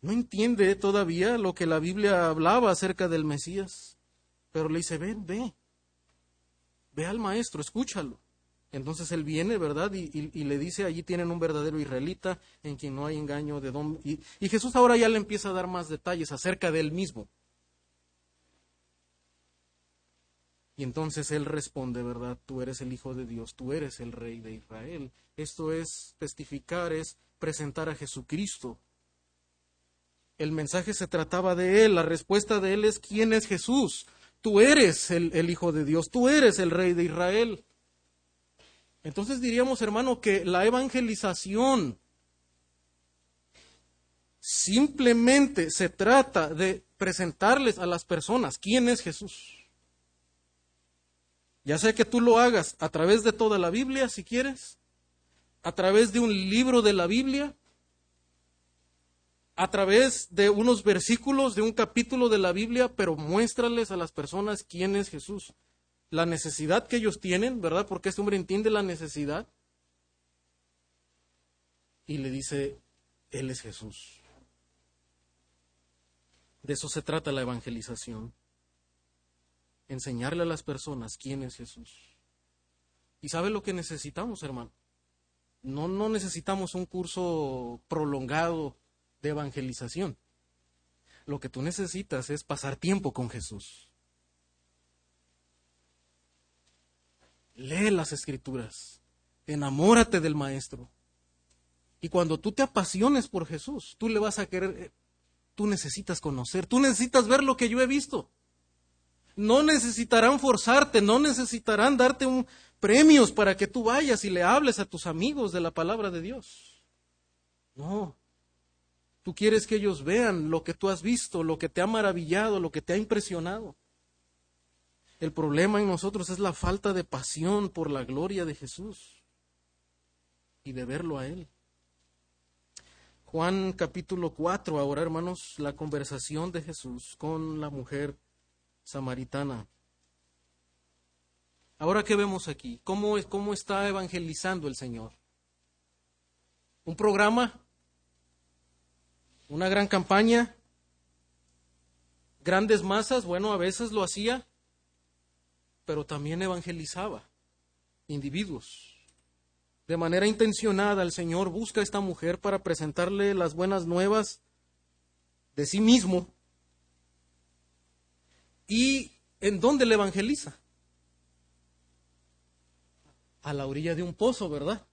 No entiende todavía lo que la Biblia hablaba acerca del Mesías. Pero le dice, ven, ve. Ve al maestro, escúchalo. Entonces él viene, ¿verdad? Y, le dice, allí tienen un verdadero israelita en quien no hay engaño de don. Y, y Jesús ahora ya le empieza a dar más detalles acerca de él mismo. Y entonces él responde, ¿verdad? Tú eres el Hijo de Dios, tú eres el Rey de Israel. Esto es testificar, es presentar a Jesucristo. El mensaje se trataba de él, la respuesta de él es, ¿quién es Jesús? Tú eres el Hijo de Dios, tú eres el Rey de Israel. Entonces diríamos, hermano, que la evangelización simplemente se trata de presentarles a las personas quién es Jesús. Ya sea que tú lo hagas a través de toda la Biblia, si quieres, a través de un libro de la Biblia, a través de unos versículos de un capítulo de la Biblia, pero muéstrales a las personas quién es Jesús la necesidad que ellos tienen, ¿verdad? Porque este hombre entiende la necesidad. Y le dice, Él es Jesús. De eso se trata la evangelización. Enseñarle a las personas quién es Jesús. ¿Y sabe lo que necesitamos, hermano? No, no necesitamos un curso prolongado de evangelización. Lo que tú necesitas es pasar tiempo con Jesús. Lee las escrituras. Enamórate del Maestro. Y cuando tú te apasiones por Jesús, tú le vas a querer, eh, tú necesitas conocer, tú necesitas ver lo que yo he visto. No necesitarán forzarte, no necesitarán darte un, premios para que tú vayas y le hables a tus amigos de la palabra de Dios. No. Tú quieres que ellos vean lo que tú has visto, lo que te ha maravillado, lo que te ha impresionado. El problema en nosotros es la falta de pasión por la gloria de Jesús y de verlo a Él. Juan capítulo 4, ahora hermanos, la conversación de Jesús con la mujer samaritana. Ahora, ¿qué vemos aquí? ¿Cómo, ¿Cómo está evangelizando el Señor? ¿Un programa? ¿Una gran campaña? ¿Grandes masas? Bueno, a veces lo hacía, pero también evangelizaba individuos. De manera intencionada, el Señor busca a esta mujer para presentarle las buenas nuevas de sí mismo. ¿Y en dónde le evangeliza? a la orilla de un pozo, ¿verdad?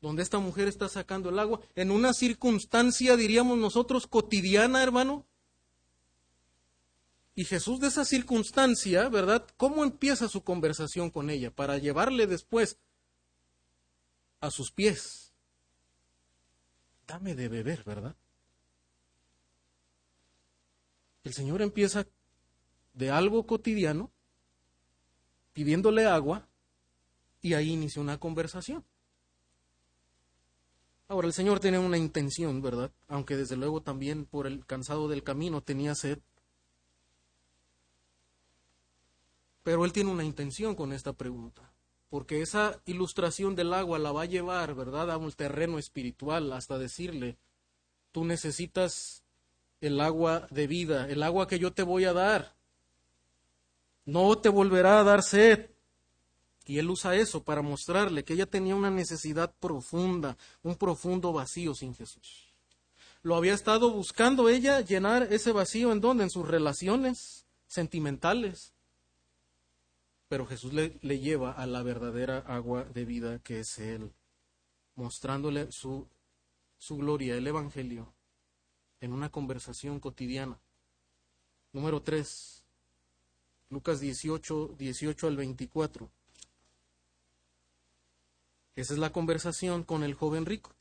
Donde esta mujer está sacando el agua, en una circunstancia, diríamos nosotros, cotidiana, hermano. Y Jesús de esa circunstancia, ¿verdad? ¿Cómo empieza su conversación con ella para llevarle después a sus pies? Dame de beber, ¿verdad? El Señor empieza de algo cotidiano, pidiéndole agua, y ahí inició una conversación. Ahora, el Señor tiene una intención, ¿verdad? Aunque desde luego también por el cansado del camino tenía sed. Pero Él tiene una intención con esta pregunta, porque esa ilustración del agua la va a llevar, ¿verdad?, a un terreno espiritual, hasta decirle, tú necesitas el agua de vida, el agua que yo te voy a dar. No te volverá a dar sed, y él usa eso para mostrarle que ella tenía una necesidad profunda, un profundo vacío sin Jesús. Lo había estado buscando ella llenar ese vacío en dónde? En sus relaciones sentimentales. Pero Jesús le, le lleva a la verdadera agua de vida que es Él, mostrándole su, su gloria, el Evangelio, en una conversación cotidiana. Número 3, Lucas 18, 18 al 24. Esa es la conversación con el joven rico.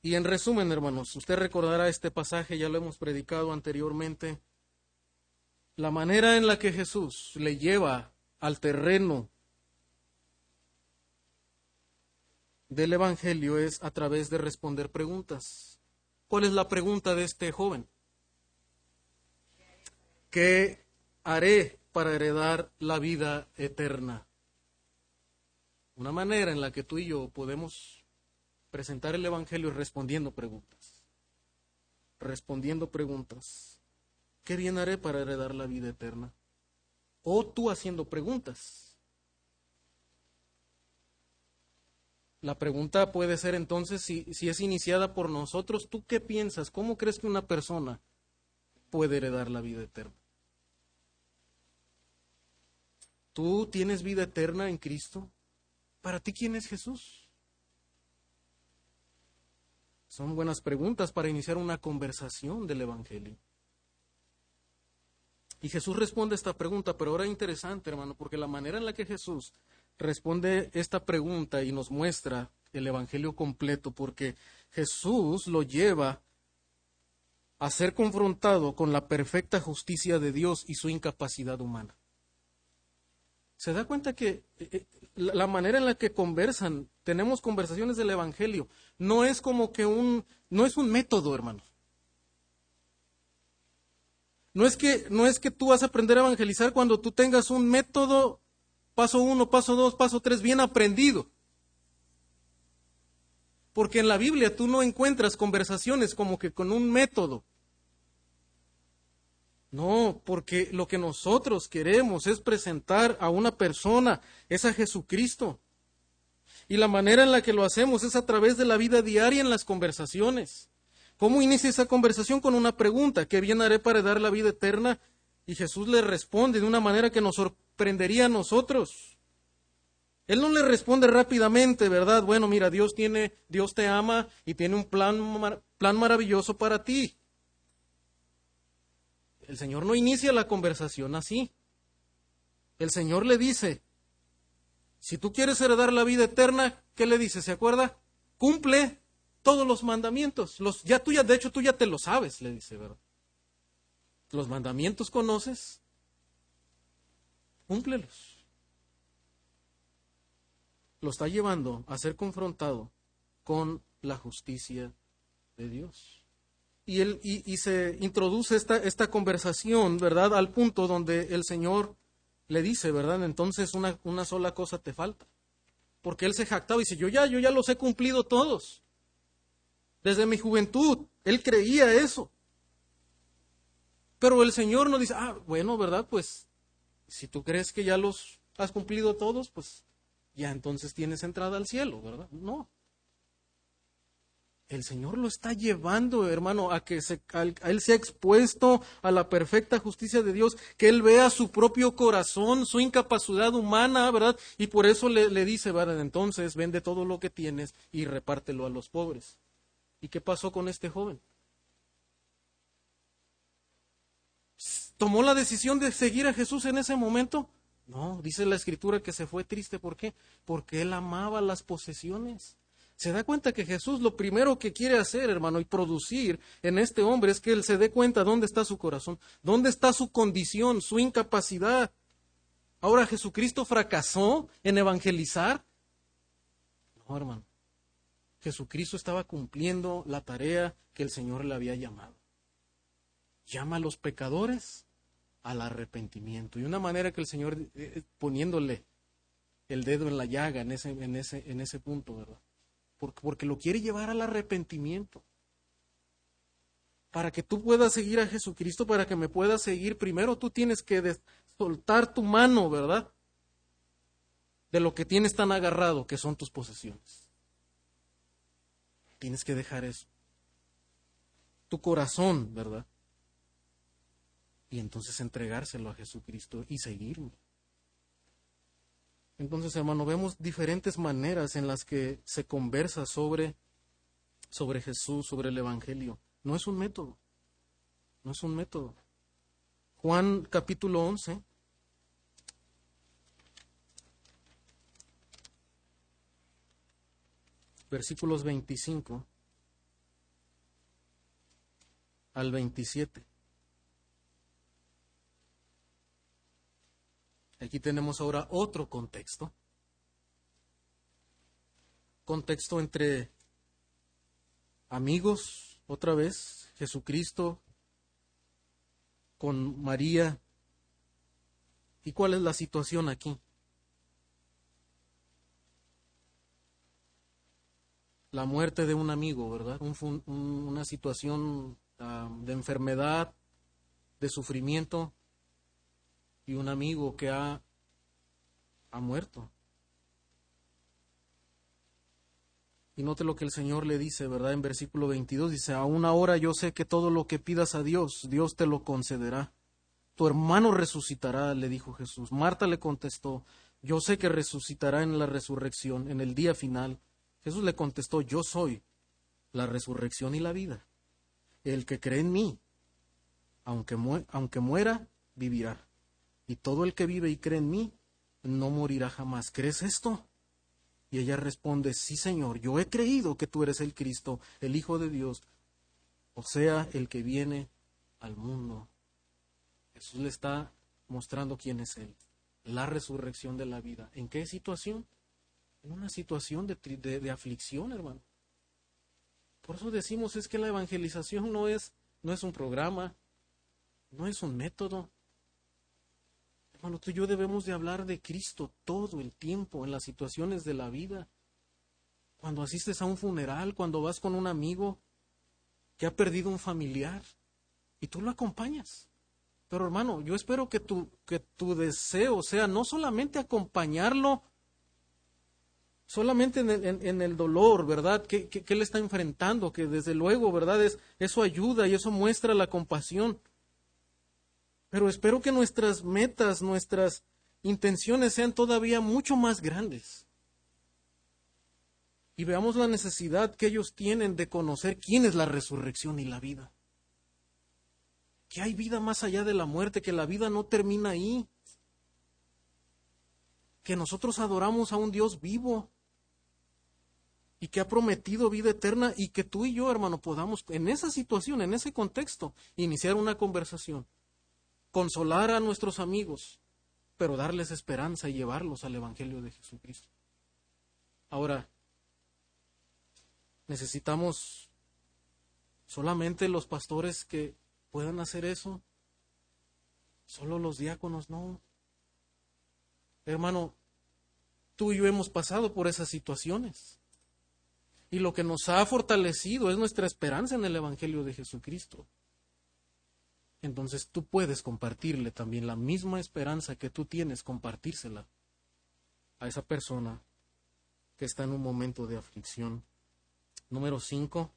Y en resumen, hermanos, usted recordará este pasaje, ya lo hemos predicado anteriormente, la manera en la que Jesús le lleva al terreno del Evangelio es a través de responder preguntas. ¿Cuál es la pregunta de este joven? ¿Qué haré para heredar la vida eterna? Una manera en la que tú y yo podemos presentar el Evangelio respondiendo preguntas. Respondiendo preguntas. ¿Qué bien haré para heredar la vida eterna? O tú haciendo preguntas. La pregunta puede ser entonces, si, si es iniciada por nosotros, ¿tú qué piensas? ¿Cómo crees que una persona puede heredar la vida eterna? ¿Tú tienes vida eterna en Cristo? Para ti, ¿quién es Jesús? Son buenas preguntas para iniciar una conversación del Evangelio. Y Jesús responde esta pregunta, pero ahora interesante, hermano, porque la manera en la que Jesús responde esta pregunta y nos muestra el Evangelio completo, porque Jesús lo lleva a ser confrontado con la perfecta justicia de Dios y su incapacidad humana. ¿Se da cuenta que eh, eh, la manera en la que conversan, tenemos conversaciones del Evangelio, no es como que un, no es un método, hermanos. No es que, no es que tú vas a aprender a evangelizar cuando tú tengas un método, paso uno, paso dos, paso tres, bien aprendido. Porque en la Biblia tú no encuentras conversaciones como que con un método. No, porque lo que nosotros queremos es presentar a una persona, es a Jesucristo. Y la manera en la que lo hacemos es a través de la vida diaria en las conversaciones. ¿Cómo inicia esa conversación? Con una pregunta, ¿qué bien haré para dar la vida eterna? Y Jesús le responde de una manera que nos sorprendería a nosotros. Él no le responde rápidamente, ¿verdad? Bueno, mira, Dios tiene, Dios te ama y tiene un plan, plan maravilloso para ti. El Señor no inicia la conversación así. El Señor le dice, si tú quieres heredar la vida eterna, ¿qué le dice? ¿Se acuerda? Cumple todos los mandamientos. Los, ya tú ya, de hecho, tú ya te lo sabes, le dice, ¿verdad? Los mandamientos conoces, cúmplelos. Lo está llevando a ser confrontado con la justicia de Dios. Y, él, y, se introduce esta, esta conversación, ¿verdad? Al punto donde el Señor le dice, ¿verdad? Entonces una, una sola cosa te falta. Porque él se jactaba y dice, yo ya, yo ya los he cumplido todos. Desde mi juventud, él creía eso. Pero el Señor no dice, ah, bueno, ¿verdad? Pues si tú crees que ya los has cumplido todos, pues ya entonces tienes entrada al cielo, ¿verdad? No. El Señor lo está llevando, hermano, a que Él sea expuesto a la perfecta justicia de Dios, que Él vea su propio corazón, su incapacidad humana, ¿verdad? Y por eso le, le dice, ¿verdad? Entonces vende todo lo que tienes y repártelo a los pobres. ¿Y qué pasó con este joven? ¿Tomó la decisión de seguir a Jesús en ese momento? No, dice la escritura que se fue triste. ¿Por qué? Porque él amaba las posesiones. Se da cuenta que Jesús lo primero que quiere hacer, hermano, y producir en este hombre es que él se dé cuenta dónde está su corazón, dónde está su condición, su incapacidad. Ahora Jesucristo fracasó en evangelizar. No, hermano. Jesucristo estaba cumpliendo la tarea que el Señor le había llamado. Llama a los pecadores al arrepentimiento. Y una manera que el Señor, eh, eh, poniéndole el dedo en la llaga en ese, en ese, en ese punto, ¿verdad? Porque, lo quiere llevar al arrepentimiento. Para que tú puedas seguir a Jesucristo, para que me puedas seguir, primero tú tienes que soltar tu mano, ¿verdad? De lo que tienes tan agarrado, que son tus posesiones. Tienes que dejar eso. Tu corazón, ¿verdad? Y entonces entregárselo a Jesucristo y seguirme. Entonces, hermano, vemos diferentes maneras en las que se conversa sobre, sobre Jesús, sobre el Evangelio. No es un método. No es un método. Juan capítulo 11. versículos 25 al 27. Aquí tenemos ahora otro contexto. Contexto entre amigos, otra vez, Jesucristo con María. ¿Y cuál es la situación aquí? la muerte de un amigo, ¿verdad? una situación ah, de enfermedad, de sufrimiento y un amigo que ha, ha muerto. Y note lo que el Señor le dice, ¿verdad? En versículo 22 dice, aún ahora yo sé que todo lo que pidas a Dios, Dios te lo concederá. Tu hermano resucitará, le dijo Jesús. Marta le contestó, yo sé que resucitará en la resurrección, en el día final. Jesús le contestó, yo soy la resurrección y la vida. El que cree en mí, aunque, aunque muera, vivirá. Y todo el que vive y cree en mí, no morirá jamás. ¿Crees esto? Y ella responde, sí Señor, yo he creído que tú eres el Cristo, el Hijo de Dios, o sea, el que viene al mundo. Jesús le está mostrando quién es Él, la resurrección de la vida. ¿En qué situación? en una situación de, aflicción, hermano. Por eso decimos es que la evangelización no es, no es un programa, no es un método. Hermano, tú y yo debemos de hablar de Cristo todo el tiempo en las situaciones de la vida. Cuando asistes a un funeral, cuando vas con un amigo que ha perdido un familiar y tú lo acompañas. Pero hermano, yo espero que tu, que tu deseo sea no solamente acompañarlo, solamente en el, en, el dolor, ¿verdad? Que, que, él está enfrentando, que desde luego, ¿verdad? Es, eso ayuda y eso muestra la compasión. Pero espero que nuestras metas, nuestras intenciones sean todavía mucho más grandes. Y veamos la necesidad que ellos tienen de conocer quién es la resurrección y la vida. Que hay vida más allá de la muerte, que la vida no termina ahí, que nosotros adoramos a un Dios vivo y que ha prometido vida eterna y que tú y yo, hermano, podamos en esa situación, en ese contexto, iniciar una conversación, consolar a nuestros amigos, pero darles esperanza y llevarlos al Evangelio de Jesucristo. Ahora, necesitamos solamente los pastores que puedan hacer eso. Solo los diáconos no. Hermano, tú y yo hemos pasado por esas situaciones. Y lo que nos ha fortalecido es nuestra esperanza en el Evangelio de Jesucristo. Entonces tú puedes compartirle también la misma esperanza que tú tienes, compartírsela a esa persona que está en un momento de aflicción. Número 5,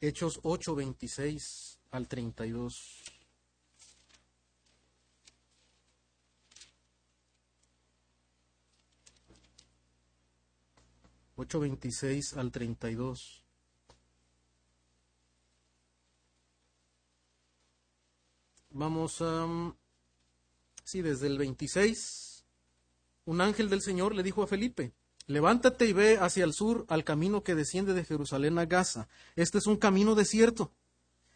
Hechos 8, 26 al 32. Ocho veintiséis al treinta y dos. Vamos a... Sí, desde el 26, un ángel del Señor le dijo a Felipe, levántate y ve hacia el sur al camino que desciende de Jerusalén a Gaza. Este es un camino desierto.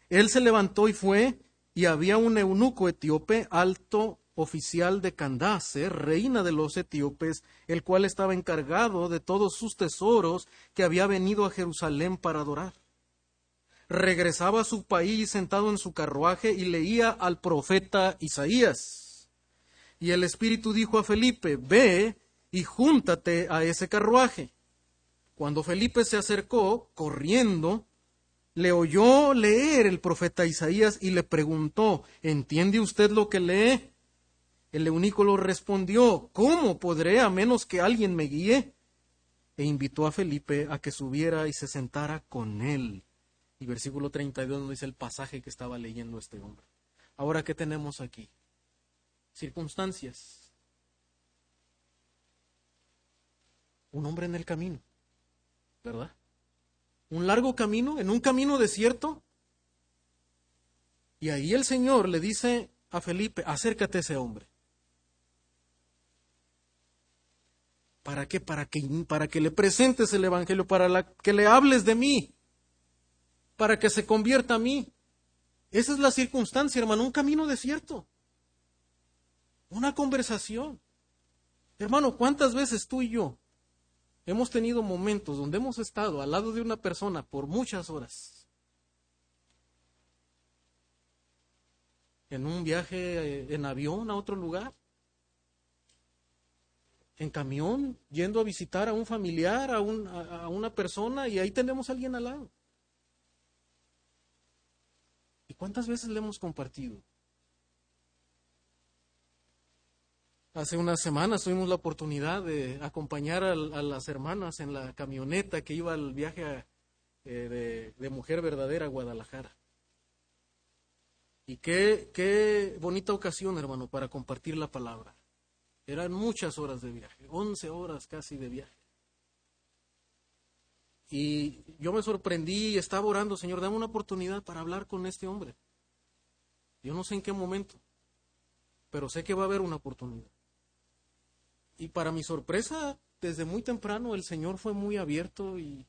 Él se levantó y fue, y había un eunuco etíope, alto oficial de Candace, reina de los etíopes, el cual estaba encargado de todos sus tesoros que había venido a Jerusalén para adorar. Regresaba a su país sentado en su carruaje y leía al profeta Isaías. Y el Espíritu dijo a Felipe, Ve y júntate a ese carruaje. Cuando Felipe se acercó, corriendo, le oyó leer el profeta Isaías y le preguntó, ¿entiende usted lo que lee? El euníco respondió, ¿cómo podré a menos que alguien me guíe? E invitó a Felipe a que subiera y se sentara con él. Y versículo 32 nos dice el pasaje que estaba leyendo este hombre. Ahora, ¿qué tenemos aquí? Circunstancias. Un hombre en el camino, ¿verdad? un largo camino, en un camino desierto. Y ahí el Señor le dice a Felipe, acércate a ese hombre. ¿Para qué? Para que, para que le presentes el Evangelio, para que le hables de mí, para que se convierta a mí. Esa es la circunstancia, hermano, un camino desierto. Una conversación. Hermano, ¿cuántas veces tú y yo Hemos tenido momentos donde hemos estado al lado de una persona por muchas horas. En un viaje eh, en avión a otro lugar. En camión, yendo a visitar a un familiar, a, a una persona, y ahí tenemos a alguien al lado. ¿Y cuántas veces le hemos compartido? Hace unas semanas tuvimos la oportunidad de acompañar a, las hermanas en la camioneta que iba al viaje eh, de, Mujer Verdadera a Guadalajara. Y qué, qué bonita ocasión, hermano, para compartir la palabra. Eran muchas horas de viaje, 11 horas casi de viaje. Y yo me sorprendí y estaba orando, Señor, dame una oportunidad para hablar con este hombre. Yo no sé en qué momento, pero sé que va a haber una oportunidad. Y para mi sorpresa, desde muy temprano el Señor fue muy abierto y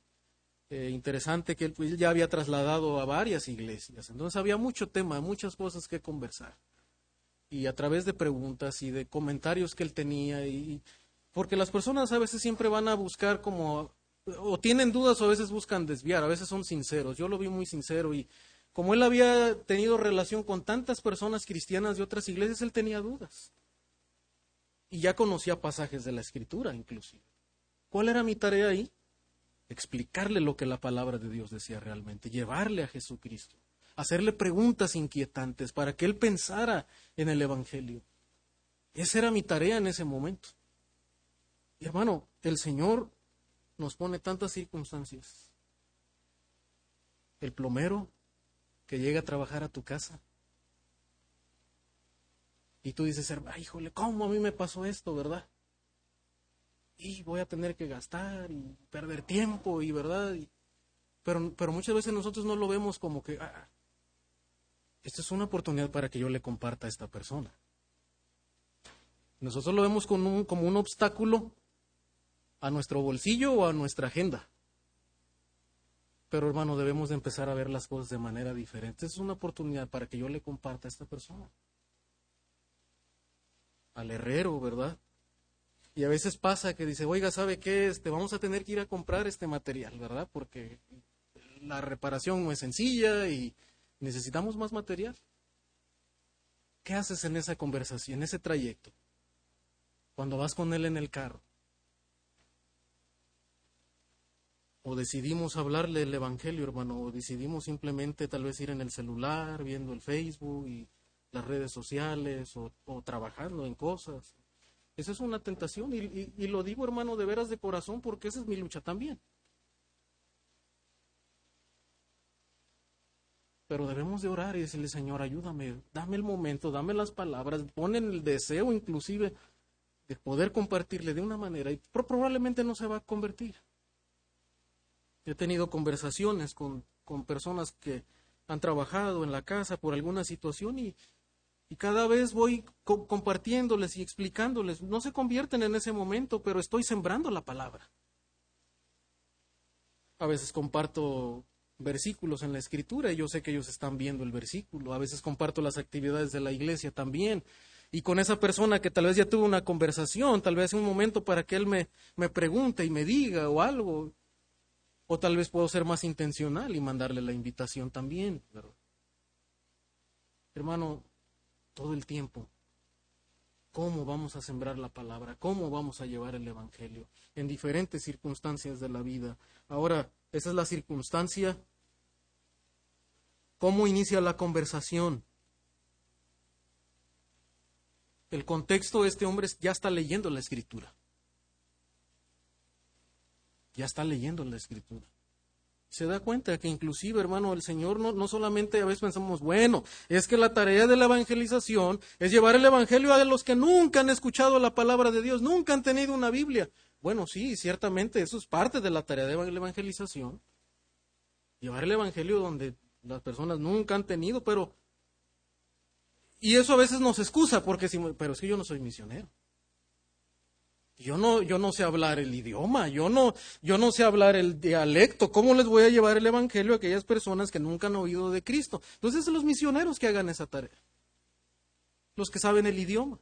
eh, interesante que él, ya había trasladado a varias iglesias. Entonces había mucho tema, muchas cosas que conversar. Y a través de preguntas y de comentarios que él tenía, y, porque las personas a veces siempre van a buscar como, o tienen dudas o a veces buscan desviar, a veces son sinceros. Yo lo vi muy sincero y como él había tenido relación con tantas personas cristianas de otras iglesias, él tenía dudas y ya conocía pasajes de la escritura inclusive. ¿Cuál era mi tarea ahí? Explicarle lo que la palabra de Dios decía realmente, llevarle a Jesucristo, hacerle preguntas inquietantes para que él pensara en el Evangelio. Esa era mi tarea en ese momento. Y hermano, el Señor nos pone tantas circunstancias. El plomero que llega a trabajar a tu casa. Y tú dices, ay, híjole, ¿cómo a mí me pasó esto, verdad? Y voy a tener que gastar y perder tiempo y, ¿verdad? pero, pero muchas veces nosotros no lo vemos como que, ah, esta es una oportunidad para que yo le comparta a esta persona. Nosotros lo vemos como un, como un obstáculo a nuestro bolsillo o a nuestra agenda. Pero hermano, debemos de empezar a ver las cosas de manera diferente. Es una oportunidad para que yo le comparta a esta persona. Al herrero, ¿verdad? Y a veces pasa que dice, oiga, ¿sabe qué? Este, vamos a tener que ir a comprar este material, ¿verdad? Porque la reparación no es sencilla y necesitamos más material. ¿Qué haces en esa conversación, en ese trayecto? Cuando vas con él en el carro. O decidimos hablarle el Evangelio, hermano, o decidimos simplemente tal vez ir en el celular, viendo el Facebook y las redes sociales, o, trabajando en cosas. Esa es una tentación y, y, lo digo, hermano, de veras de corazón, porque esa es mi lucha también. Pero debemos de orar y decirle, Señor, ayúdame, dame el momento, dame las palabras, ponen el deseo inclusive de poder compartirle de una manera y probablemente no se va a convertir. He tenido conversaciones con, personas que han trabajado en la casa por alguna situación y, cada vez voy compartiéndoles y explicándoles. No se convierten en ese momento, pero estoy sembrando la palabra. A veces comparto versículos en la escritura y yo sé que ellos están viendo el versículo. A veces comparto las actividades de la iglesia también. Y con esa persona que tal vez ya tuvo una conversación, tal vez un momento para que él me, me pregunte y me diga o algo. O tal vez puedo ser más intencional y mandarle la invitación también. Hermano, todo el tiempo, ¿cómo vamos a sembrar la palabra? ¿Cómo vamos a llevar el Evangelio? En diferentes circunstancias de la vida. Ahora, esa es la circunstancia. ¿Cómo inicia la conversación? El contexto este hombre ya está leyendo la escritura ya está leyendo la escritura. Se da cuenta que inclusive, hermano, el Señor no, no solamente a veces pensamos, bueno, es que la tarea de la evangelización es llevar el Evangelio a los que nunca han escuchado la palabra de Dios, nunca han tenido una Biblia. Bueno, sí, ciertamente eso es parte de la tarea de la evangelización. Llevar el Evangelio donde las personas nunca han tenido, pero... Y eso a veces nos excusa, porque pero es que yo no soy misionero. Yo no, yo no sé hablar el idioma, yo no, yo no sé hablar el dialecto. ¿Cómo les voy a llevar el evangelio a aquellas personas que nunca han oído de Cristo? Entonces, los misioneros que hagan esa tarea, los que saben el idioma.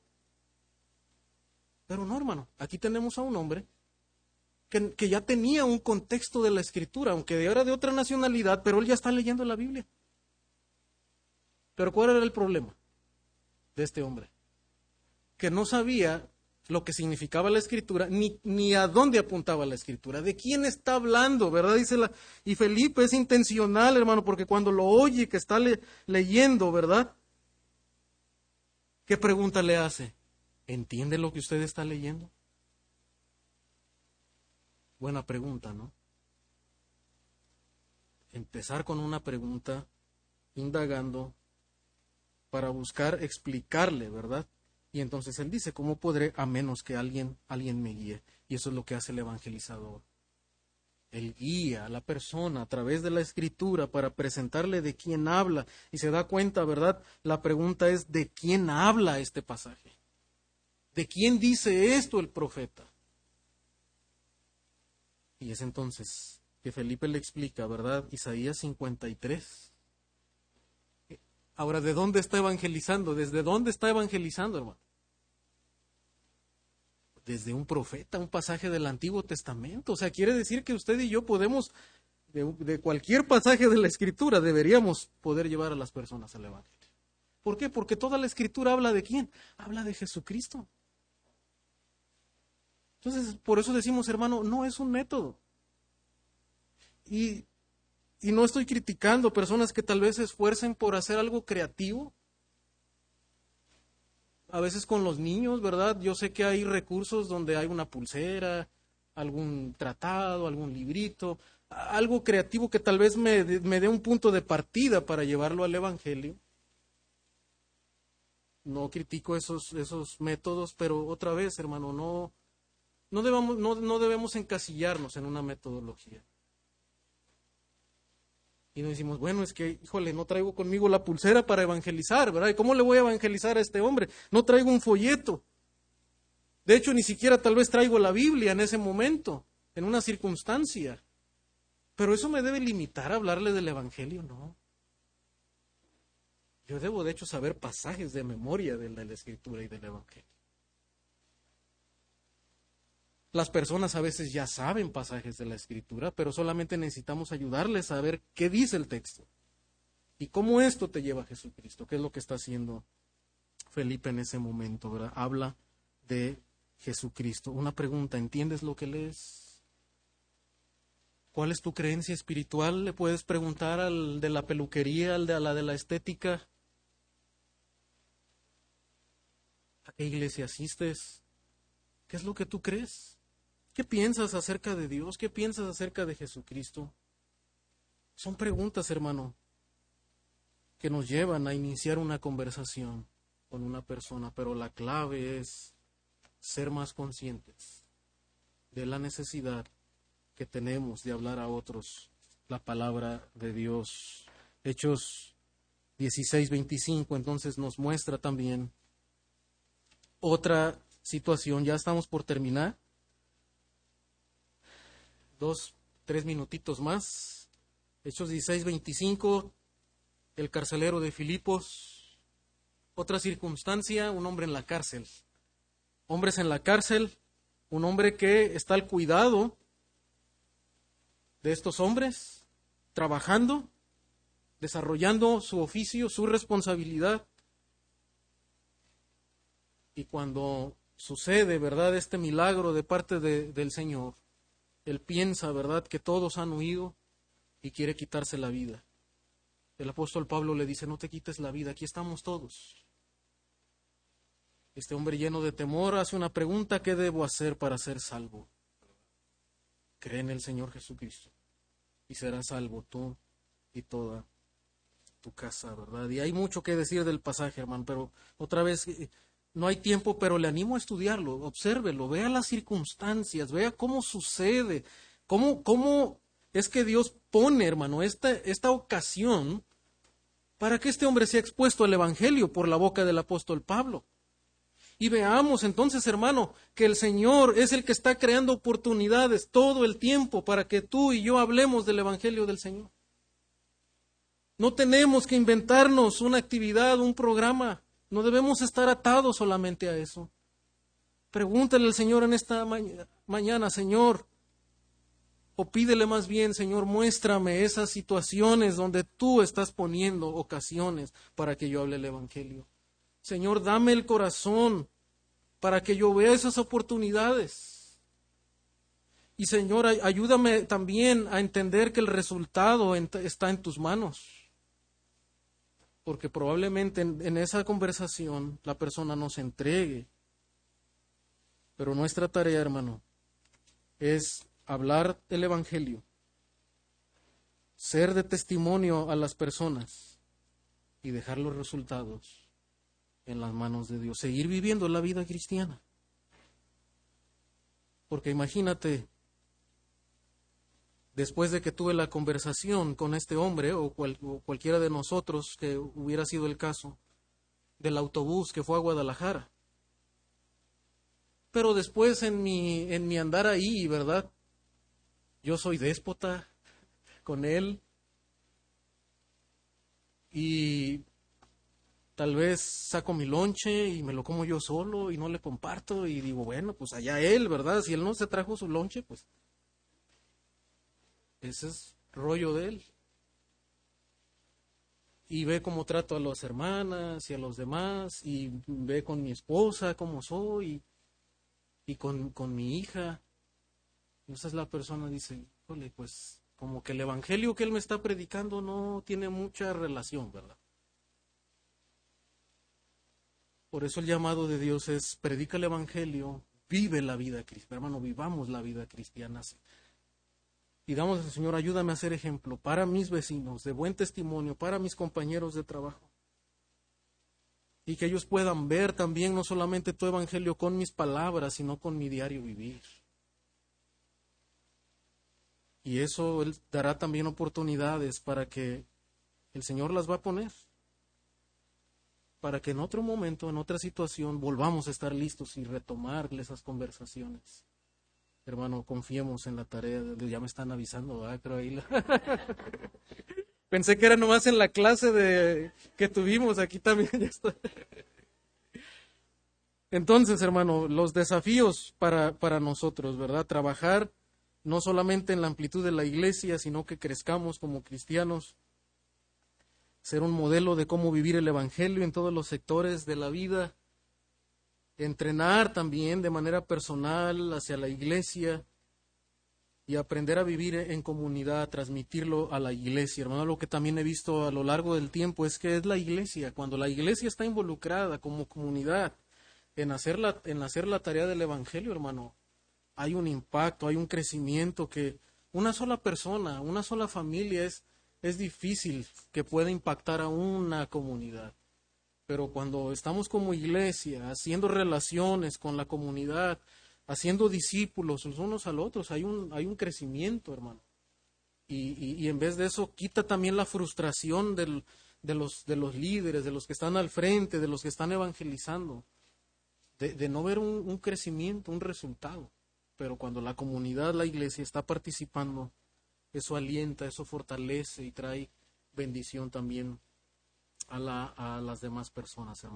Pero no, hermano, aquí tenemos a un hombre que, que ya tenía un contexto de la escritura, aunque era de otra nacionalidad, pero él ya está leyendo la Biblia. Pero ¿cuál era el problema de este hombre? Que no sabía lo que significaba la escritura, ni, ni a dónde apuntaba la escritura, de quién está hablando, ¿verdad? Dice la, y Felipe es intencional, hermano, porque cuando lo oye, que está leyendo, ¿verdad? ¿Qué pregunta le hace? ¿Entiende lo que usted está leyendo? Buena pregunta, ¿no? Empezar con una pregunta, indagando, para buscar explicarle, ¿verdad? Y entonces él dice, ¿cómo podré a menos que alguien, alguien me guíe? Y eso es lo que hace el evangelizador. Él guía a la persona a través de la escritura para presentarle de quién habla. Y se da cuenta, ¿verdad? La pregunta es, ¿de quién habla este pasaje? ¿De quién dice esto el profeta? Y es entonces que Felipe le explica, ¿verdad? Isaías 53. Ahora, ¿de dónde está evangelizando? ¿Desde dónde está evangelizando, hermano? Desde un profeta, un pasaje del Antiguo Testamento. O sea, quiere decir que usted y yo podemos, de, cualquier pasaje de la Escritura, deberíamos poder llevar a las personas al Evangelio. ¿Por qué? Porque toda la Escritura habla de quién? Habla de Jesucristo. Entonces, por eso decimos, hermano, no es un método. Y y no estoy criticando personas que tal vez se esfuercen por hacer algo creativo. A veces con los niños, ¿verdad? Yo sé que hay recursos donde hay una pulsera, algún tratado, algún librito, algo creativo que tal vez me, me dé un punto de partida para llevarlo al Evangelio. No critico esos, esos métodos, pero otra vez, hermano, no, no, debamos, no, no debemos encasillarnos en una metodología. Y nos decimos, bueno, es que, híjole, no traigo conmigo la pulsera para evangelizar, ¿verdad? ¿Y cómo le voy a evangelizar a este hombre? No traigo un folleto. De hecho, ni siquiera tal vez traigo la Biblia en ese momento, en una circunstancia. Pero eso me debe limitar a hablarle del Evangelio, ¿no? Yo debo, de hecho, saber pasajes de memoria de la, Escritura y del Evangelio. Las personas a veces ya saben pasajes de la Escritura, pero solamente necesitamos ayudarles a ver qué dice el texto y cómo esto te lleva a Jesucristo, qué es lo que está haciendo Felipe en ese momento, ¿verdad? Habla de Jesucristo. Una pregunta, ¿entiendes lo que lees? ¿Cuál es tu creencia espiritual? Le puedes preguntar al de la peluquería, al de la de la estética. ¿A qué iglesia asistes? ¿Qué es lo que tú crees? ¿Qué piensas acerca de Dios? ¿Qué piensas acerca de Jesucristo? Son preguntas, hermano, que nos llevan a iniciar una conversación con una persona, pero la clave es ser más conscientes de la necesidad que tenemos de hablar a otros la palabra de Dios. Hechos 16, 25 entonces nos muestra también otra situación, ya estamos por terminar. Dos, tres minutitos más. Hechos 16, 25, el carcelero de Filipos. Otra circunstancia, un hombre en la cárcel hombres en la cárcel, un hombre que está al cuidado de estos hombres, trabajando, desarrollando su oficio, su responsabilidad. Y cuando sucede, ¿verdad?, este milagro de parte del Señor, Él piensa, ¿verdad?, que todos han huido y quiere quitarse la vida. El apóstol Pablo le dice, no te quites la vida, aquí estamos todos. Este hombre lleno de temor hace una pregunta, ¿qué debo hacer para ser salvo? Cree en el Señor Jesucristo y serás salvo tú y toda tu casa, ¿verdad? Y hay mucho que decir del pasaje, hermano, pero otra vez eh, no hay tiempo, pero le animo a estudiarlo, obsérvelo, vea las circunstancias, vea cómo sucede, cómo, cómo es que Dios pone, hermano, esta, esta ocasión para que este hombre sea expuesto al Evangelio por la boca del apóstol Pablo. Y veamos entonces, hermano, que el Señor es el que está creando oportunidades todo el tiempo para que tú y yo hablemos del Evangelio del Señor. No tenemos que inventarnos una actividad, un programa. No debemos estar atados solamente a eso. Pregúntale al Señor en esta mañana, Señor, o pídele más bien, Señor, muéstrame esas situaciones donde tú estás poniendo ocasiones para que yo hable el Evangelio. Señor, dame el corazón para que yo vea esas oportunidades. Y Señor, ayúdame también a entender que el resultado está en tus manos. Porque probablemente en, esa conversación la persona nos entregue. Pero nuestra tarea, hermano, es hablar el Evangelio, ser de testimonio a las personas y dejar los resultados en las manos de Dios, seguir viviendo la vida cristiana. Porque imagínate, después de que tuve la conversación con este hombre o, cualquiera de nosotros que hubiera sido el caso, del autobús que fue a Guadalajara. Pero después en mi, en mi andar ahí, ¿verdad? Yo soy déspota con él. Y tal vez saco mi lonche y me lo como yo solo y no le comparto y digo, bueno, pues allá él, ¿verdad? Si él no se trajo su lonche, pues ese es rollo de él. Y ve cómo trato a las hermanas y a los demás y ve con mi esposa cómo soy y con, con mi hija. Entonces la persona dice, pues como que el evangelio que él me está predicando no tiene mucha relación, ¿verdad? Por eso el llamado de Dios es predica el evangelio, vive la vida cristiana, hermano, vivamos la vida cristiana. Digamos al Señor, ayúdame a ser ejemplo para mis vecinos, de buen testimonio, para mis compañeros de trabajo. Y que ellos puedan ver también no solamente tu evangelio con mis palabras, sino con mi diario vivir. Y eso dará también oportunidades para que el Señor las va a poner. Para que en otro momento, en otra situación, volvamos a estar listos y retomar esas conversaciones. Hermano, confiemos en la tarea. Ya me están avisando, Pero ahí *laughs* Pensé que era nomás en la clase de que tuvimos aquí también. Entonces, hermano, los desafíos para, para nosotros, ¿verdad? Trabajar no solamente en la amplitud de la iglesia, sino que crezcamos como cristianos, ser un modelo de cómo vivir el Evangelio en todos los sectores de la vida, entrenar también de manera personal hacia la iglesia y aprender a vivir en comunidad, transmitirlo a la iglesia. Hermano, lo que también he visto a lo largo del tiempo es que es la iglesia, cuando la iglesia está involucrada como comunidad en hacer la, en hacer la tarea del Evangelio, hermano, hay un impacto, hay un crecimiento que una sola persona, una sola familia es, es difícil que pueda impactar a una comunidad. Pero cuando estamos como iglesia, haciendo relaciones con la comunidad, haciendo discípulos los unos a los otros, hay un, hay un crecimiento, hermano. Y, y, en vez de eso, quita también la frustración de, los, de los líderes, de los que están al frente, de los que están evangelizando, de, no ver un crecimiento, un resultado pero cuando la comunidad, la iglesia está participando, eso alienta, eso fortalece y trae bendición también a, la, a las demás personas, hermano.